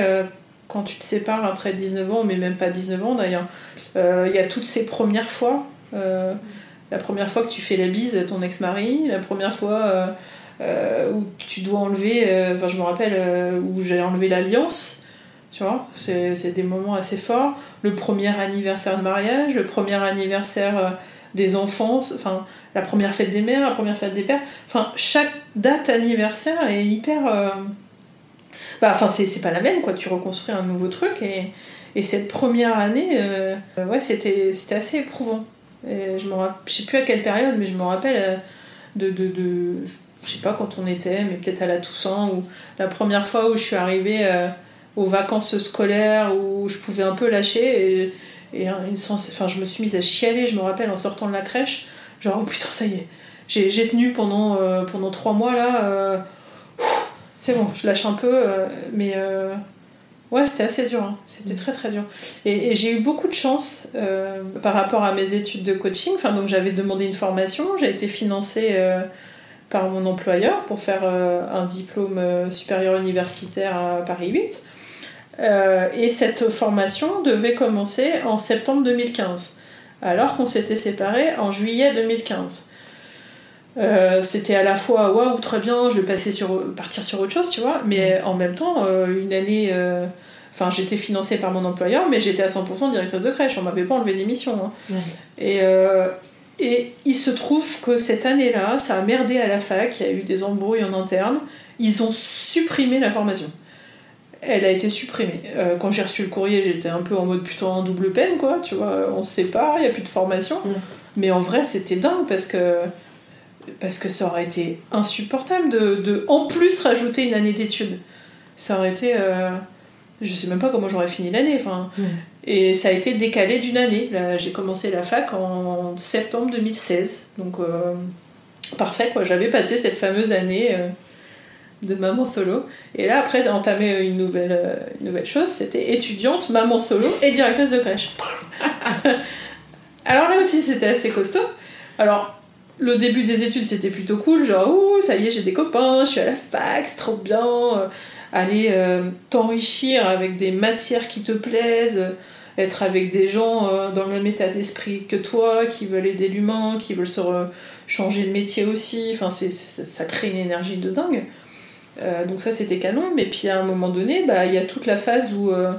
quand tu te sépares après 19 ans, mais même pas 19 ans d'ailleurs, il y a toutes ces premières fois. la première fois que tu fais la bise à ton ex-mari, la première fois où tu dois enlever, enfin je me rappelle, où j'ai enlevé l'alliance, tu vois, c'est des moments assez forts. Le premier anniversaire de mariage, le premier anniversaire des enfants, enfin la première fête des mères, la première fête des pères. Enfin, chaque date anniversaire est hyper. Euh, bah, enfin, c'est pas la même, quoi. Tu reconstruis un nouveau truc et, et cette première année, euh, ouais, c'était assez éprouvant. Et je me je sais plus à quelle période, mais je me rappelle euh, de, de, de je sais pas quand on était, mais peut-être à la Toussaint, ou la première fois où je suis arrivée aux vacances scolaires, où je pouvais un peu lâcher. Et une sens... enfin, je me suis mise à chialer, je me rappelle, en sortant de la crèche. Genre, oh putain, ça y est, j'ai tenu pendant, euh, pendant trois mois là. Euh, c'est bon, je lâche un peu, euh, mais ouais, c'était assez dur. Hein. C'était très très dur. Et, j'ai eu beaucoup de chance par rapport à mes études de coaching. Enfin, donc j'avais demandé une formation, j'ai été financée par mon employeur pour faire un diplôme supérieur universitaire à Paris 8. Et cette formation devait commencer en septembre 2015 alors qu'on s'était séparés en juillet 2015. Euh, c'était à la fois waouh très bien je vais passer sur partir sur autre chose tu vois mais en même temps euh, une année euh, enfin j'étais financée par mon employeur mais j'étais à 100% directrice de crèche on m'avait pas enlevé d'émission hein. et et il se trouve que cette année là ça a merdé à la fac il y a eu des embrouilles en interne ils ont supprimé la formation elle a été supprimée. Euh, quand j'ai reçu le courrier, j'étais un peu en mode putain en double peine, quoi, tu vois, on se sépare, il n'y a plus de formation. Mais en vrai, c'était dingue parce que parce que ça aurait été insupportable de, de en plus rajouter une année d'études. Ça aurait été. euh, je sais même pas comment j'aurais fini l'année. Enfin. Et ça a été décalé d'une année. Là, J'ai commencé la fac en septembre 2016. Donc, euh, parfait, quoi. J'avais passé cette fameuse année euh, de maman solo. Et là, après, entamer une nouvelle, euh, une nouvelle chose, c'était étudiante, maman solo et directrice de crèche. Alors là aussi, c'était assez costaud. Alors, le début des études, c'était plutôt cool. Genre, ouh, ça y est, j'ai des copains, je suis à la fac, c'est trop bien. Euh, Aller euh, t'enrichir avec des matières qui te plaisent, être avec des gens dans le même état d'esprit que toi, qui veulent aider l'humain, qui veulent se changer de métier aussi. Enfin, c'est- ça crée une énergie de dingue. Euh, donc ça, c'était canon. Mais puis à un moment donné, bah, il y a toute la phase où euh,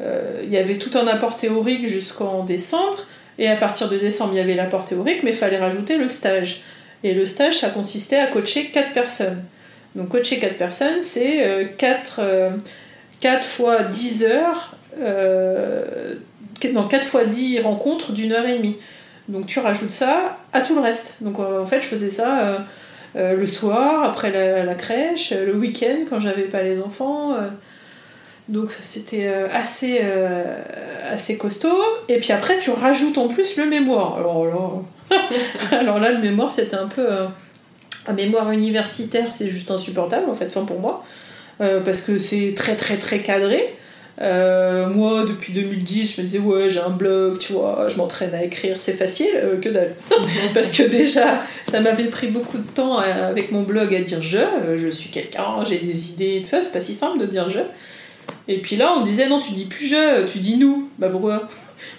euh, il y avait tout un apport théorique jusqu'en décembre. Et à partir de décembre, il y avait l'apport théorique, mais il fallait rajouter le stage. Et le stage, ça consistait à coacher 4 personnes. Donc coacher 4 personnes, c'est 4, fois 10 heures, non, 4 fois 10 rencontres d'une heure et demie. Donc tu rajoutes ça à tout le reste. Donc en fait, je faisais ça euh, le soir, après la, crèche, euh, le week-end, quand j'avais pas les enfants. euh. donc c'était assez, assez costaud. Et puis après, tu rajoutes en plus le mémoire. Alors là, le mémoire, c'était un peu... un mémoire universitaire, c'est juste insupportable en fait, enfin pour moi, parce que c'est très très très cadré. Euh, moi, depuis 2010, je me disais, ouais, j'ai un blog, tu vois, je m'entraîne à écrire, c'est facile, euh, que dalle. Parce que déjà, ça m'avait pris beaucoup de temps euh, avec mon blog à dire je, je suis quelqu'un, j'ai des idées, tout ça, c'est pas si simple de dire je. Et puis là, on me disait, non, tu dis plus je, tu dis nous. Bah pourquoi?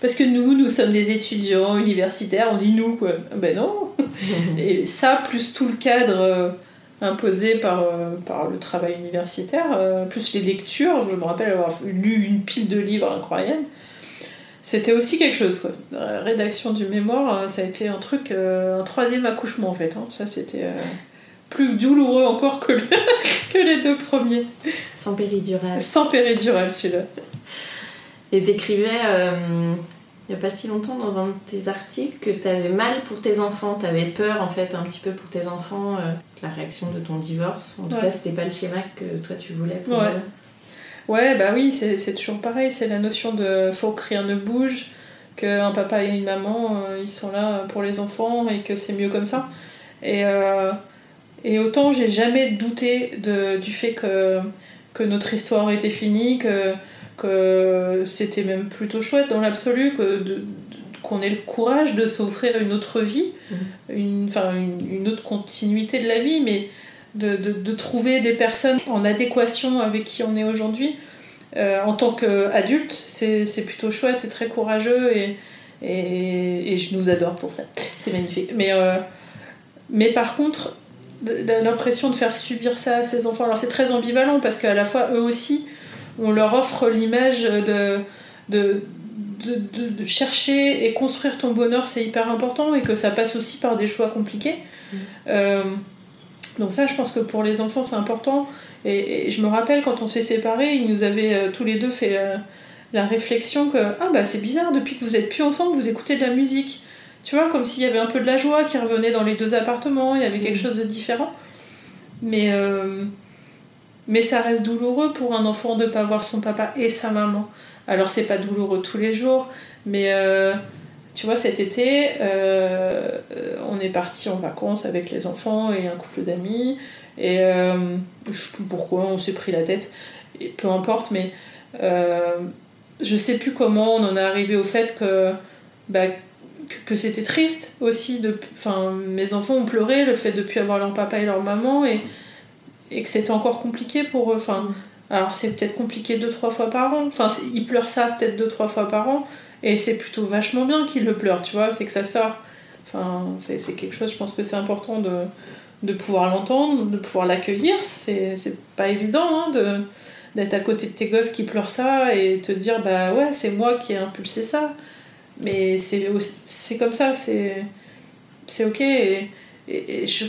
Parce que nous, nous sommes des étudiants universitaires, on dit nous, quoi. Ben non Et ça, plus tout le cadre euh, imposé par, euh, par le travail universitaire, euh, plus les lectures, je me rappelle avoir lu une pile de livres incroyables. C'était aussi quelque chose, quoi. La rédaction du mémoire, euh, ça a été un truc, euh, un troisième accouchement en fait. hein. Ça, c'était euh, plus douloureux encore que, le- que les deux premiers. Sans péridurale. Sans péridurale, celui-là. Et t'écrivais euh, il n'y a pas si longtemps dans un de tes articles que t'avais mal pour tes enfants, t'avais peur en fait un petit peu pour tes enfants, euh, de la réaction de ton divorce. En tout Ouais. cas, c'était pas le schéma que toi tu voulais pour Ouais. eux. Ouais, bah oui, c'est c'est toujours pareil. C'est la notion de faut que rien ne bouge, qu'un papa et une maman, euh, ils sont là pour les enfants et que c'est mieux comme ça. Et, euh, et autant j'ai jamais douté de, du fait que, que notre histoire était finie, que, que c'était même plutôt chouette dans l'absolu, que de- qu'on ait le courage de s'offrir une autre vie, une, enfin, une, une autre continuité de la vie, mais de, de, de trouver des personnes en adéquation avec qui on est aujourd'hui. Euh, en tant qu'adulte, c'est c'est plutôt chouette et très courageux et, et, et je nous adore pour ça. C'est magnifique. Mais, euh, mais par contre, l'impression de faire subir ça à ses enfants, alors c'est très ambivalent parce qu'à la fois eux aussi, on leur offre l'image de, de, de, de- de chercher et construire ton bonheur, c'est hyper important et que ça passe aussi par des choix compliqués. Euh, donc ça, je pense que pour les enfants, c'est important. Et, et je me rappelle quand on s'est séparés, ils nous avaient euh, tous les deux fait euh, la réflexion que ah bah c'est bizarre depuis que vous êtes plus ensemble, vous écoutez de la musique. Tu vois, comme s'il y avait un peu de la joie qui revenait dans les deux appartements, il y avait quelque chose de différent. Mais mais ça reste douloureux pour un enfant de pas voir son papa et sa maman. Alors c'est pas douloureux tous les jours, mais euh, tu vois cet été, euh, on est parti en vacances avec les enfants et un couple d'amis. Et euh, je sais plus pourquoi, on s'est pris la tête, peu importe, mais euh, je sais plus comment on en est arrivé au fait que, bah, c'était triste aussi. De, mes enfants ont pleuré le fait de ne plus avoir leur papa et leur maman et, et que c'était encore compliqué pour eux. Enfin, alors c'est peut-être compliqué deux, trois fois par an. Enfin, ils pleurent ça peut-être deux, trois fois par an. Et c'est plutôt vachement bien qu'ils le pleurent, tu vois, c'est que ça sort. Enfin, c'est c'est quelque chose, je pense que c'est important de, de pouvoir l'entendre, de pouvoir l'accueillir. C'est c'est pas évident hein, de d'être à côté de tes gosses qui pleurent ça et te dire bah ouais c'est moi qui ai impulsé ça mais c'est comme ça c'est c'est ok et, et- et je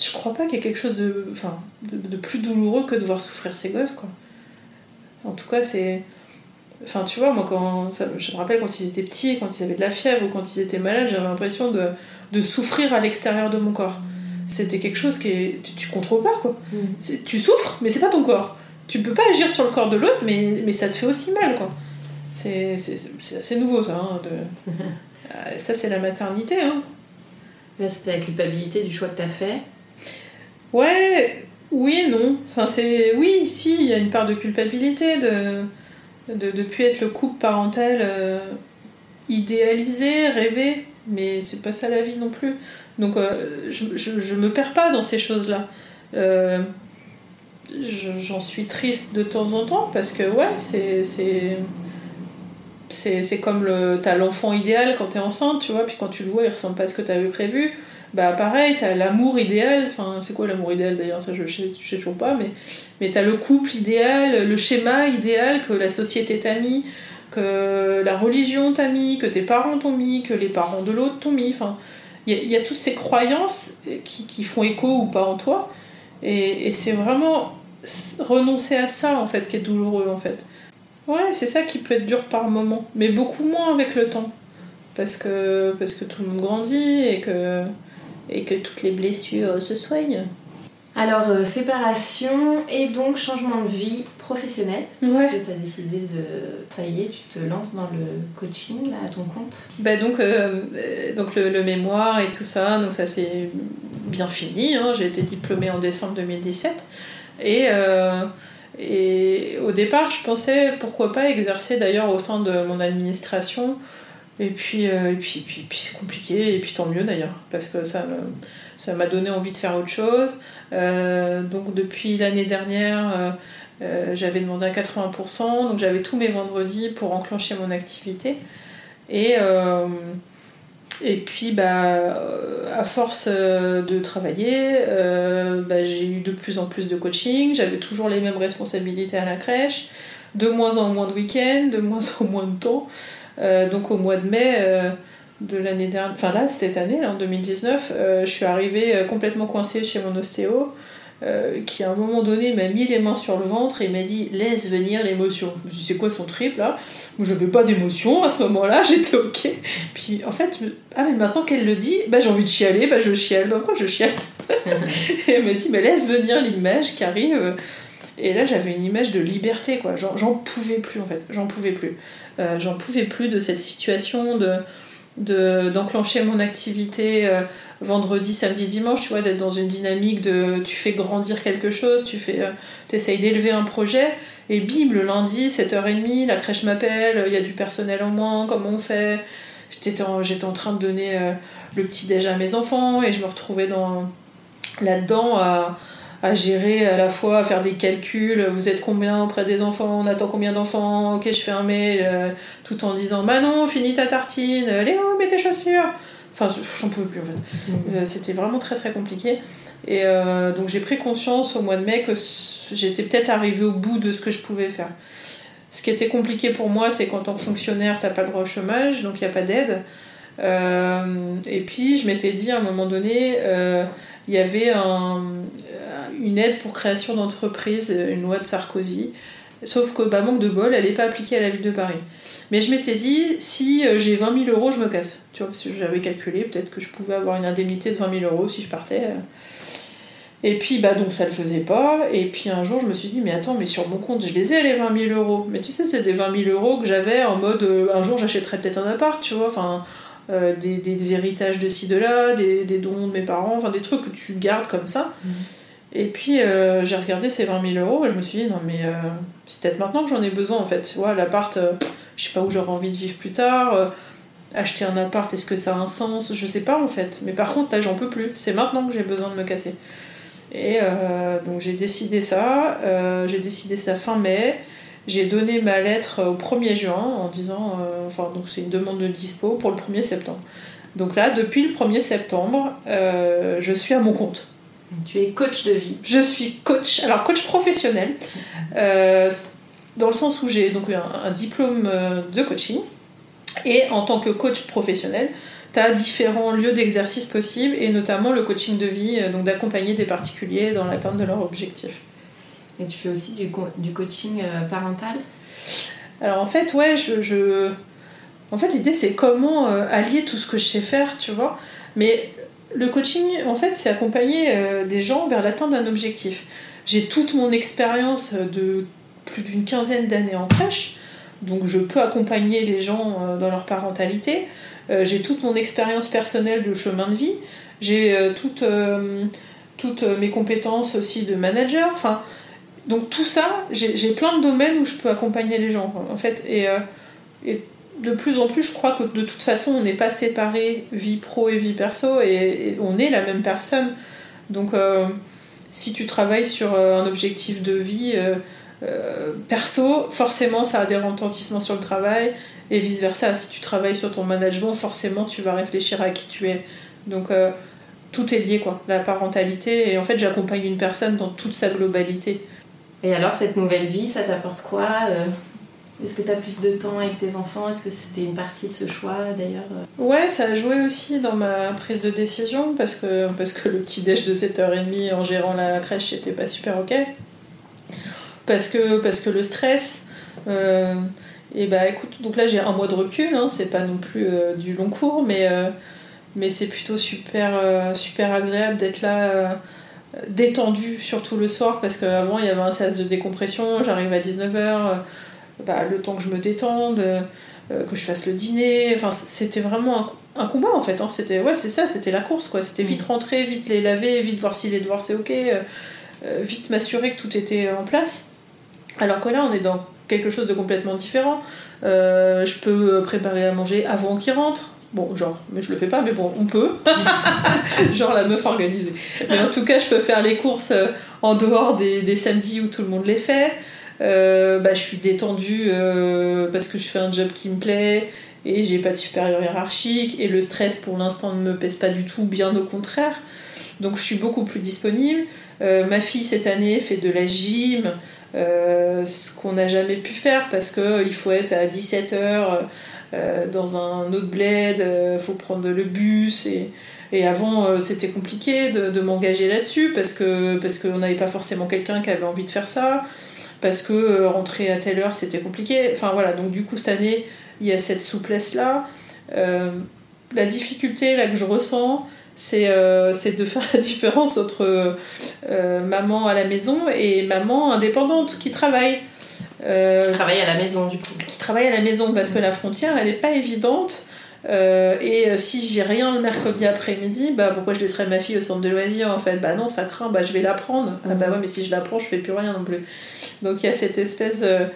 je crois pas qu'il y ait quelque chose de enfin de, de plus douloureux que de voir souffrir ses gosses quoi en tout cas c'est enfin tu vois moi quand ça- je me rappelle quand ils étaient petits quand ils avaient de la fièvre ou quand ils étaient malades j'avais l'impression de, de souffrir à l'extérieur de mon corps c'était quelque chose qui est. Tu, tu contrôles pas, quoi. Mm. Tu souffres, mais c'est pas ton corps. Tu peux pas agir sur le corps de l'autre, mais, mais ça te fait aussi mal, quoi. C'est assez nouveau, ça. hein, de... Euh, ça, c'est la maternité, hein. C'était la culpabilité du choix que t'as fait. Ouais, oui et non. C'est... Oui, si, il y a une part de culpabilité de de ne plus être le couple parental euh, idéalisé, rêvé, mais c'est pas ça la vie non plus. Donc euh, je, je, me perds pas dans ces choses-là. Euh, je- j'en suis triste de temps en temps parce que ouais, c'est... c'est... C'est, c'est comme le, t'as l'enfant idéal quand t'es enceinte, tu vois, puis quand tu le vois, il ressemble pas à ce que t'avais prévu. Bah pareil, t'as l'amour idéal, enfin c'est quoi l'amour idéal d'ailleurs, ça je sais, sais toujours pas, mais, mais t'as le couple idéal, le schéma idéal que la société t'a mis, que la religion t'a mis, que tes parents t'ont mis, que les parents de l'autre t'ont mis, enfin il y, a- toutes ces croyances qui, qui font écho ou pas en toi, et, et c'est vraiment renoncer à ça en fait qui est douloureux en fait. Ouais, c'est ça qui peut être dur par moment, mais beaucoup moins avec le temps. Parce que, parce que tout le monde grandit et que, et que toutes les blessures se soignent. Alors, euh, séparation et donc changement de vie professionnel. Ouais. Parce que tu as décidé de. Ça y est, tu te lances dans le coaching là, à ton compte. Bah donc, euh, euh, donc le, le mémoire et tout ça, donc ça c'est bien fini. hein. J'ai été diplômée en décembre 2017. Et, euh, et au départ, je pensais pourquoi pas exercer d'ailleurs au sein de mon administration. Et puis, euh, et puis, puis, puis c'est compliqué, et puis tant mieux d'ailleurs, parce que ça m'a donné envie de faire autre chose. Euh, donc depuis l'année dernière, euh, j'avais demandé à 80%, donc j'avais tous mes vendredis pour enclencher mon activité. Et, et puis, bah, à force de travailler, bah, j'ai eu de plus en plus de coaching, j'avais toujours les mêmes responsabilités à la crèche, de moins en moins de week-ends, de moins en moins de temps. Euh, donc au mois de mai euh, de l'année dernière, enfin là, cette année, en 2019, euh, je suis arrivée complètement coincée chez mon ostéo. euh, qui à un moment donné m'a mis les mains sur le ventre et m'a dit laisse venir l'émotion. Je me suis dit c'est quoi son trip là? Je n'avais pas d'émotion à ce moment-là, j'étais ok. Puis en fait, je ah mais maintenant qu'elle le dit, bah j'ai envie de chialer, bah je chiale, bah pourquoi je chiale? Et elle m'a dit mais laisse venir l'image qui arrive. Et là j'avais une image de liberté quoi, j'en pouvais plus en fait, j'en pouvais plus. Euh, j'en pouvais plus de cette situation de de- d'enclencher mon activité euh, vendredi, samedi, dimanche, tu vois, d'être dans une dynamique de tu fais grandir quelque chose, tu fais, euh, essayes d'élever un projet, et bim, le lundi, 7h30, la crèche m'appelle, il y a du personnel en moins, comment on fait? J'étais en, en train de donner le petit déj à mes enfants, et je me retrouvais dans, là-dedans à, à gérer à la fois, à faire des calculs, vous êtes combien auprès des enfants, on attend combien d'enfants, ok je fais un mail, euh, tout en disant Manon, finis ta tartine, Léo, mets tes chaussures. Enfin, j'en pouvais plus en fait. Euh, C'était vraiment très très compliqué. Et euh, donc j'ai pris conscience au mois de mai que j'étais peut-être arrivée au bout de ce que je pouvais faire. Ce qui était compliqué pour moi, c'est qu'en tant que fonctionnaire, t'as pas le droit au chômage, donc il n'y a pas d'aide. Euh, et puis je m'étais dit à un moment donné, euh, il y avait un- une aide pour création d'entreprise, une loi de Sarkozy. Sauf que, bah, manque de bol, elle n'est pas appliquée à la ville de Paris. Mais je m'étais dit, si euh, j'ai 20 000 euros, je me casse. Tu vois, parce que j'avais calculé, peut-être que je pouvais avoir une indemnité de 20 000 euros si je partais. euh. Et puis, bah, donc ça le faisait pas. Et puis un jour, je me suis dit, mais attends, mais sur mon compte, je les ai les 20 000 euros. Mais tu sais, c'est des 20 000 euros que j'avais en mode, euh, un jour, j'achèterais peut-être un appart, tu vois. Enfin, euh, des, des héritages de ci, de là, des, des dons de mes parents, enfin des trucs que tu gardes comme ça. Et puis euh, j'ai regardé ces 20 000 euros et je me suis dit, non mais euh, c'est peut-être maintenant que j'en ai besoin en fait. Tu vois, l'appart, je sais pas où j'aurai envie de vivre plus tard. acheter un appart, est-ce que ça a un sens? Je sais pas en fait. Mais par contre, là, j'en peux plus. C'est maintenant que j'ai besoin de me casser. Et donc j'ai décidé ça. j'ai décidé ça fin mai. J'ai donné ma lettre au 1er juin en disant, euh, enfin donc c'est une demande de dispo pour le 1er septembre. Donc là, depuis le 1er septembre, euh, je suis à mon compte. Tu es coach de vie. Je suis coach, alors coach professionnel, euh, dans le sens où j'ai donc un, un diplôme de coaching. Et en tant que coach professionnel, tu as différents lieux d'exercice possibles, et notamment le coaching de vie, donc d'accompagner des particuliers dans l'atteinte de leurs objectifs. Et tu fais aussi du, du coaching euh, parental? Alors en fait, ouais, je. je- En fait, l'idée c'est comment euh, allier tout ce que je sais faire, tu vois. Mais Le coaching, en fait, c'est accompagner euh, des gens vers l'atteinte d'un objectif. J'ai toute mon expérience de plus d'une quinzaine d'années en crèche, donc je peux accompagner les gens dans leur parentalité. J'ai toute mon expérience personnelle de chemin de vie. J'ai toutes, toutes mes compétences aussi de manager. Enfin, donc tout ça, j'ai plein de domaines où je peux accompagner les gens, en fait. Et, et de plus en plus, je crois que de toute façon, on n'est pas séparé vie pro et vie perso, et, on est la même personne. Donc, euh, si tu travailles sur euh, un objectif de vie euh, perso, forcément, ça a des retentissements sur le travail, et vice versa. Si tu travailles sur ton management, forcément, tu vas réfléchir à qui tu es. Donc, tout est lié, quoi. La parentalité, et en fait, j'accompagne une personne dans toute sa globalité. Et alors, cette nouvelle vie, ça t'apporte quoi est-ce que tu as plus de temps avec tes enfants? Est-ce que c'était une partie de ce choix d'ailleurs Ouais, ça a joué aussi dans ma prise de décision parce que, parce que le petit déj de 7h30 en gérant la crèche n'était pas super ok. Parce que, parce que le stress. Euh, et bah écoute, donc là j'ai un mois de recul, hein, c'est pas non plus euh, du long cours, mais, euh, mais c'est plutôt super, super agréable d'être là détendu, surtout le soir, parce qu'avant il y avait un sas de décompression, j'arrive à 19h bah, le temps que je me détende, euh, que je fasse le dîner. Enfin, c'était vraiment un, combat en fait. Hein. C'était ouais, c'est ça, c'était la course quoi. C'était vite mm. rentrer, vite les laver, vite voir si les devoirs c'est ok, euh, euh, vite m'assurer que tout était en place. Alors que là, on est dans quelque chose de complètement différent. je peux préparer à manger avant qu'ils rentrent. Bon, genre, mais je le fais pas, mais bon, on peut. genre la meuf organisée. Mais en tout cas, je peux faire les courses en dehors des, des samedis où tout le monde les fait. Euh, bah, je suis détendue euh, parce que je fais un job qui me plaît et j'ai pas de supérieur hiérarchique et le stress pour l'instant ne me pèse pas du tout, bien au contraire. Donc je suis beaucoup plus disponible. Euh, ma fille cette année fait de la gym, ce qu'on n'a jamais pu faire parce qu'il faut être à 17h dans un autre bled, il faut prendre le bus et, avant c'était compliqué de, m'engager là-dessus parce que parce qu'on n'avait pas forcément quelqu'un qui avait envie de faire ça parce que euh, rentrer à telle heure c'était compliqué. Enfin voilà, donc du coup cette année il y a cette souplesse là. Euh, la difficulté là que je ressens, c'est euh, de faire la différence entre maman à la maison et maman indépendante qui travaille. Qui travaille à la maison du coup. Qui travaille à la maison parce que la frontière elle n'est pas évidente. Euh, et euh, si j'ai rien le mercredi après-midi, bah pourquoi je laisserais ma fille au centre de loisirs en fait? Bah non, ça craint, bah je vais la prendre. Ah bah ouais, mais si je la prends, je fais plus rien non plus. Donc il y a cette espèce euh,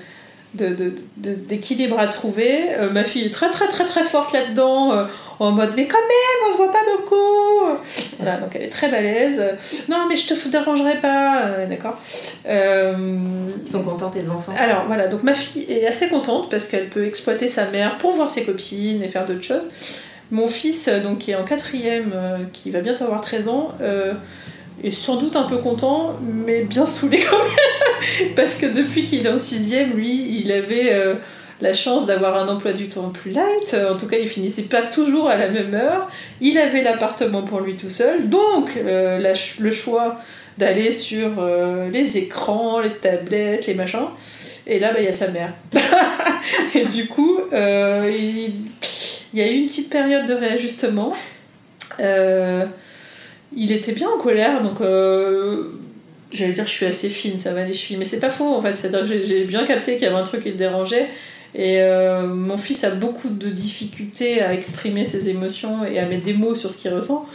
d'équilibre de, de, à trouver. ma fille est très très très très forte là-dedans, en mode mais quand même, on se voit pas beaucoup. Voilà, donc elle est très balèze. Non, mais je te dérangerai pas, d'accord Ils sont contents tes enfants Alors voilà, donc ma fille est assez contente parce qu'elle peut exploiter sa mère pour voir ses copines et faire d'autres choses. Mon fils, donc qui est en quatrième, qui va bientôt avoir 13 ans, est sans doute un peu content, mais bien saoulé quand même. Parce que depuis qu'il est en sixième, lui, il avait euh, la chance d'avoir un emploi du temps plus light. En tout cas, il finissait pas toujours à la même heure. Il avait l'appartement pour lui tout seul. Donc, euh, le choix d'aller sur euh, les écrans, les tablettes, les machins. Et là, bah, il y a sa mère. et du coup, il... y a eu une petite période de réajustement il était bien en colère, donc euh, j'allais dire je suis assez fine, ça va les chevilles, mais c'est pas faux en fait, c'est-à-dire que j'ai bien capté qu'il y avait un truc qui le dérangeait. Et euh, mon fils a beaucoup de difficultés à exprimer ses émotions et à mettre des mots sur ce qu'il ressent.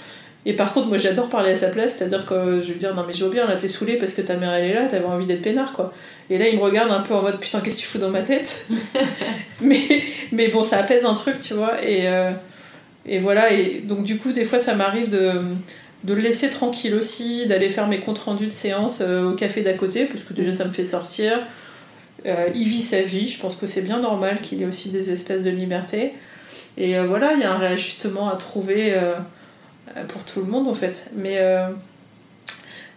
Et par contre, moi j'adore parler à sa place, c'est-à-dire que je vais dire non mais je bien, là t'es saoulé parce que ta mère elle est là, t'avais envie d'être peinard quoi. Et là il me regarde un peu en mode putain qu'est-ce que tu fous dans ma tête? Mais, mais bon, ça apaise un truc, tu vois. Et, euh, et voilà, et donc du coup, des fois ça m'arrive de de le laisser tranquille aussi, d'aller faire mes comptes rendus de séance euh, au café d'à côté, parce que déjà ça me fait sortir. Euh, il vit sa vie, je pense que c'est bien normal qu'il ait aussi des espèces de liberté. Et euh, voilà, il y a un réajustement à trouver pour tout le monde en fait. Mais,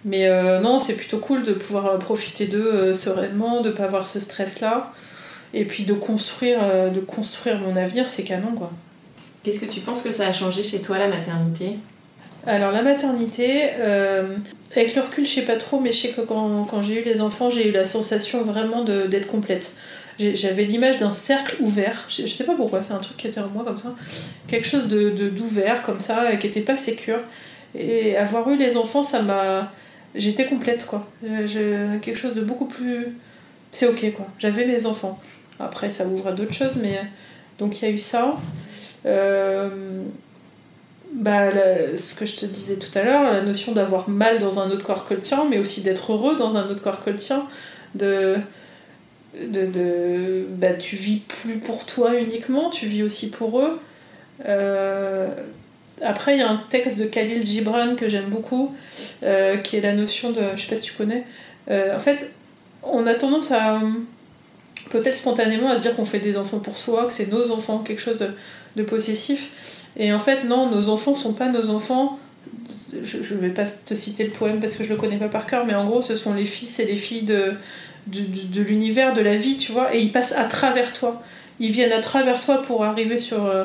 non, c'est plutôt cool de pouvoir profiter d'eux sereinement, de pas avoir ce stress-là. Et puis de construire, de construire mon avenir, c'est canon quoi. Qu'est-ce que tu penses que ça a changé chez toi la maternité? Alors la maternité, euh, avec le recul je sais pas trop, mais je sais que quand, j'ai eu les enfants, j'ai eu la sensation vraiment d'être complète. J'avais l'image d'un cercle ouvert, je, sais pas pourquoi, c'est un truc qui était en moi comme ça, quelque chose de d'ouvert comme ça, qui était pas sécure. Et avoir eu les enfants, ça m'a. J'étais complète, quoi. Quelque chose de beaucoup plus. C'est ok, quoi. J'avais mes enfants. Après, ça ouvre à d'autres choses, mais. Donc, il y a eu ça. Euh, bah, ce que je te disais tout à l'heure, la notion d'avoir mal dans un autre corps que le tien, mais aussi d'être heureux dans un autre corps que le tien, de, bah, tu vis plus pour toi uniquement, tu vis aussi pour eux. Euh, après, il y a un texte de Khalil Gibran que j'aime beaucoup, euh, qui est la notion de, je sais pas si tu connais, euh, en fait, on a tendance à peut-être spontanément à se dire qu'on fait des enfants pour soi, que c'est nos enfants, quelque chose de possessif. Et en fait, non, nos enfants sont pas nos enfants. Je, ne vais pas te citer le poème parce que je le connais pas par cœur, mais en gros, ce sont les fils et les filles de, de, l'univers, de la vie, tu vois, et ils passent à travers toi. Ils viennent à travers toi pour arriver sur. Euh,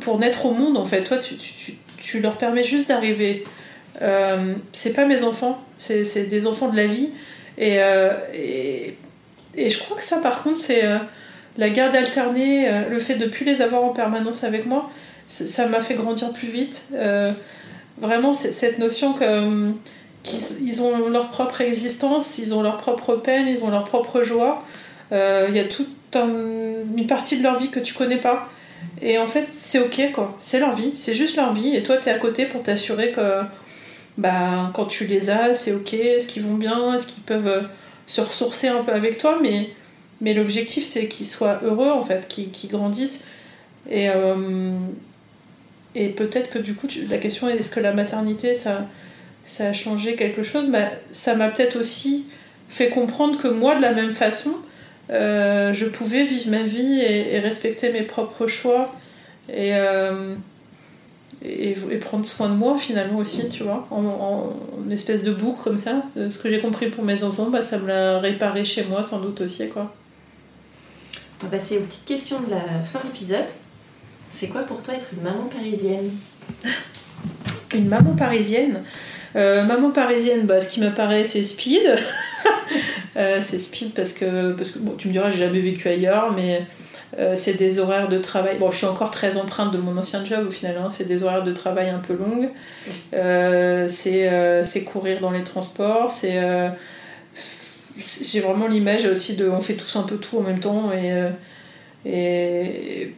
pour naître au monde, en fait. Toi, tu, tu, tu leur permets juste d'arriver. Euh, c'est pas mes enfants, c'est des enfants de la vie. Et, euh, et, et, je crois que ça, par contre, c'est la garde alternée, le fait de ne plus les avoir en permanence avec moi, ça m'a fait grandir plus vite. Euh, vraiment, cette notion que qu'ils ont leur propre existence, ils ont leur propre peine, ils ont leur propre joie. Euh, il y a toute une partie de leur vie que tu connais pas. Et en fait, c'est ok, quoi. C'est leur vie, c'est juste leur vie. Et toi, tu es à côté pour t'assurer que bah, quand tu les as, c'est ok, est-ce qu'ils vont bien, est-ce qu'ils peuvent euh, se ressourcer un peu avec toi. Mais, mais l'objectif, c'est qu'ils soient heureux, en fait, qu'ils grandissent. Et, et peut-être que du coup, la question est est-ce que la maternité, ça, ça a changé quelque chose? Bah, Ça m'a peut-être aussi fait comprendre que moi, de la même façon, euh, je pouvais vivre ma vie et, respecter mes propres choix euh, et, et, prendre soin de moi finalement aussi, tu vois, en, espèce de boucle comme ça. Ce que j'ai compris pour mes enfants, bah, ça me l'a réparé chez moi sans doute aussi. Quoi. On va passer aux petites questions de la fin de l'épisode. C'est quoi pour toi être une maman parisienne Une maman parisienne euh, Maman parisienne, bah, ce qui m'apparaît, c'est speed. Euh, c'est speed parce que, parce que bon, tu me diras, j'ai jamais vécu ailleurs, mais euh, c'est des horaires de travail. Bon, je suis encore très empreinte de mon ancien job au final, hein. c'est des horaires de travail un peu longues. c'est courir dans les transports, c'est. j'ai vraiment l'image aussi de. On fait tous un peu tout en même temps et. et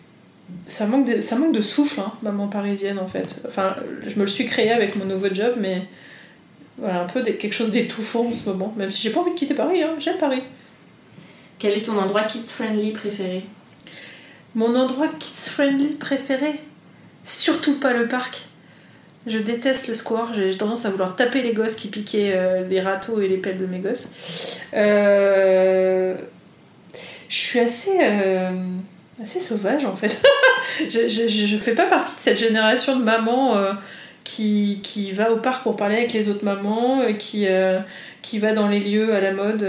ça manque de, ça manque de souffle, hein, maman parisienne en fait. Enfin, je me le suis créé avec mon nouveau job, mais voilà, un peu quelque chose d'étouffant en ce moment. Même si j'ai pas envie de quitter Paris, hein, j'aime Paris. Quel est ton endroit kids-friendly préféré? Mon endroit kids-friendly préféré? Surtout pas le parc. Je déteste le square, j'ai tendance à vouloir taper les gosses qui piquaient euh, les râteaux et les pelles de mes gosses. Euh, je suis assez. Euh, assez sauvage en fait. je, je, fais pas partie de cette génération de mamans euh, qui, qui, va au parc pour parler avec les autres mamans, euh, qui, euh, qui va dans les lieux à la mode.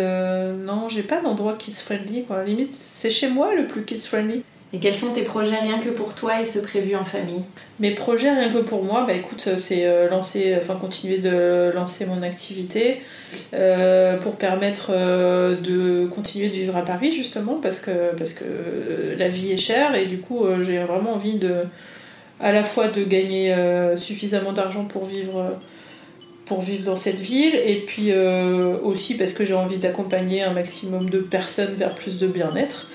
non, j'ai pas d'endroit kids friendly quoi. Limite, c'est chez moi le plus kids friendly. Et quels sont tes projets rien que pour toi et ce prévu en famille? Mes projets rien que pour moi, bah écoute, c'est euh, lancer, enfin continuer de lancer mon activité euh, pour permettre euh, de continuer de vivre à Paris justement parce que, parce que la vie est chère et du coup j'ai vraiment envie de à la fois de gagner suffisamment d'argent pour vivre pour vivre dans cette ville et puis aussi parce que j'ai envie d'accompagner un maximum de personnes vers plus de bien-être.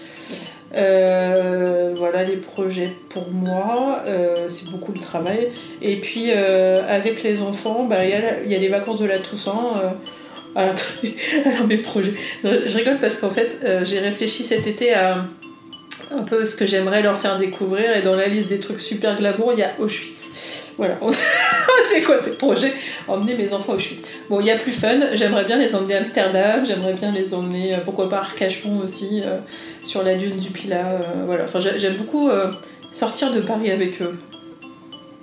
Euh, voilà les projets pour moi, euh, c'est beaucoup le travail. Et puis euh, avec les enfants, bah, il bah, y, y, a les vacances de la Toussaint. Alors, alors, mes projets. Je rigole parce qu'en fait j'ai réfléchi cet été à un peu ce que j'aimerais leur faire découvrir et dans la liste des trucs super glamour il y a Auschwitz. Voilà, c'est quoi tes projets Emmener mes enfants au Auschwitz. Bon, il y a plus fun, j'aimerais bien les emmener à Amsterdam, j'aimerais bien les emmener, euh, pourquoi pas à Arcachon aussi, euh, sur la dune du Pilat. Euh, voilà, enfin, j'aime beaucoup sortir de Paris avec eux.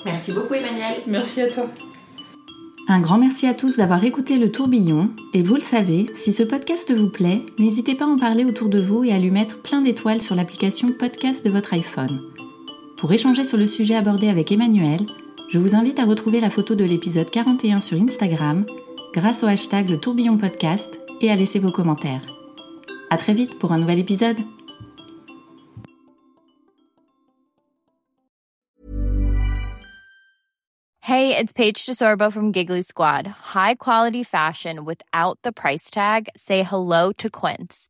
Merci beaucoup Emmanuel. Merci à toi. Un grand merci à tous d'avoir écouté le tourbillon. Et vous le savez, si ce podcast vous plaît, n'hésitez pas à en parler autour de vous et à lui mettre plein d'étoiles sur l'application podcast de votre iPhone. Pour échanger sur le sujet abordé avec Emmanuel, je vous invite à retrouver la photo de l'épisode 41 sur Instagram grâce au hashtag le tourbillon podcast et à laisser vos commentaires. À très vite pour un nouvel épisode. Hey, it's Paige DeSorbo from Giggly Squad. High quality fashion without the price tag. Say hello to Quince.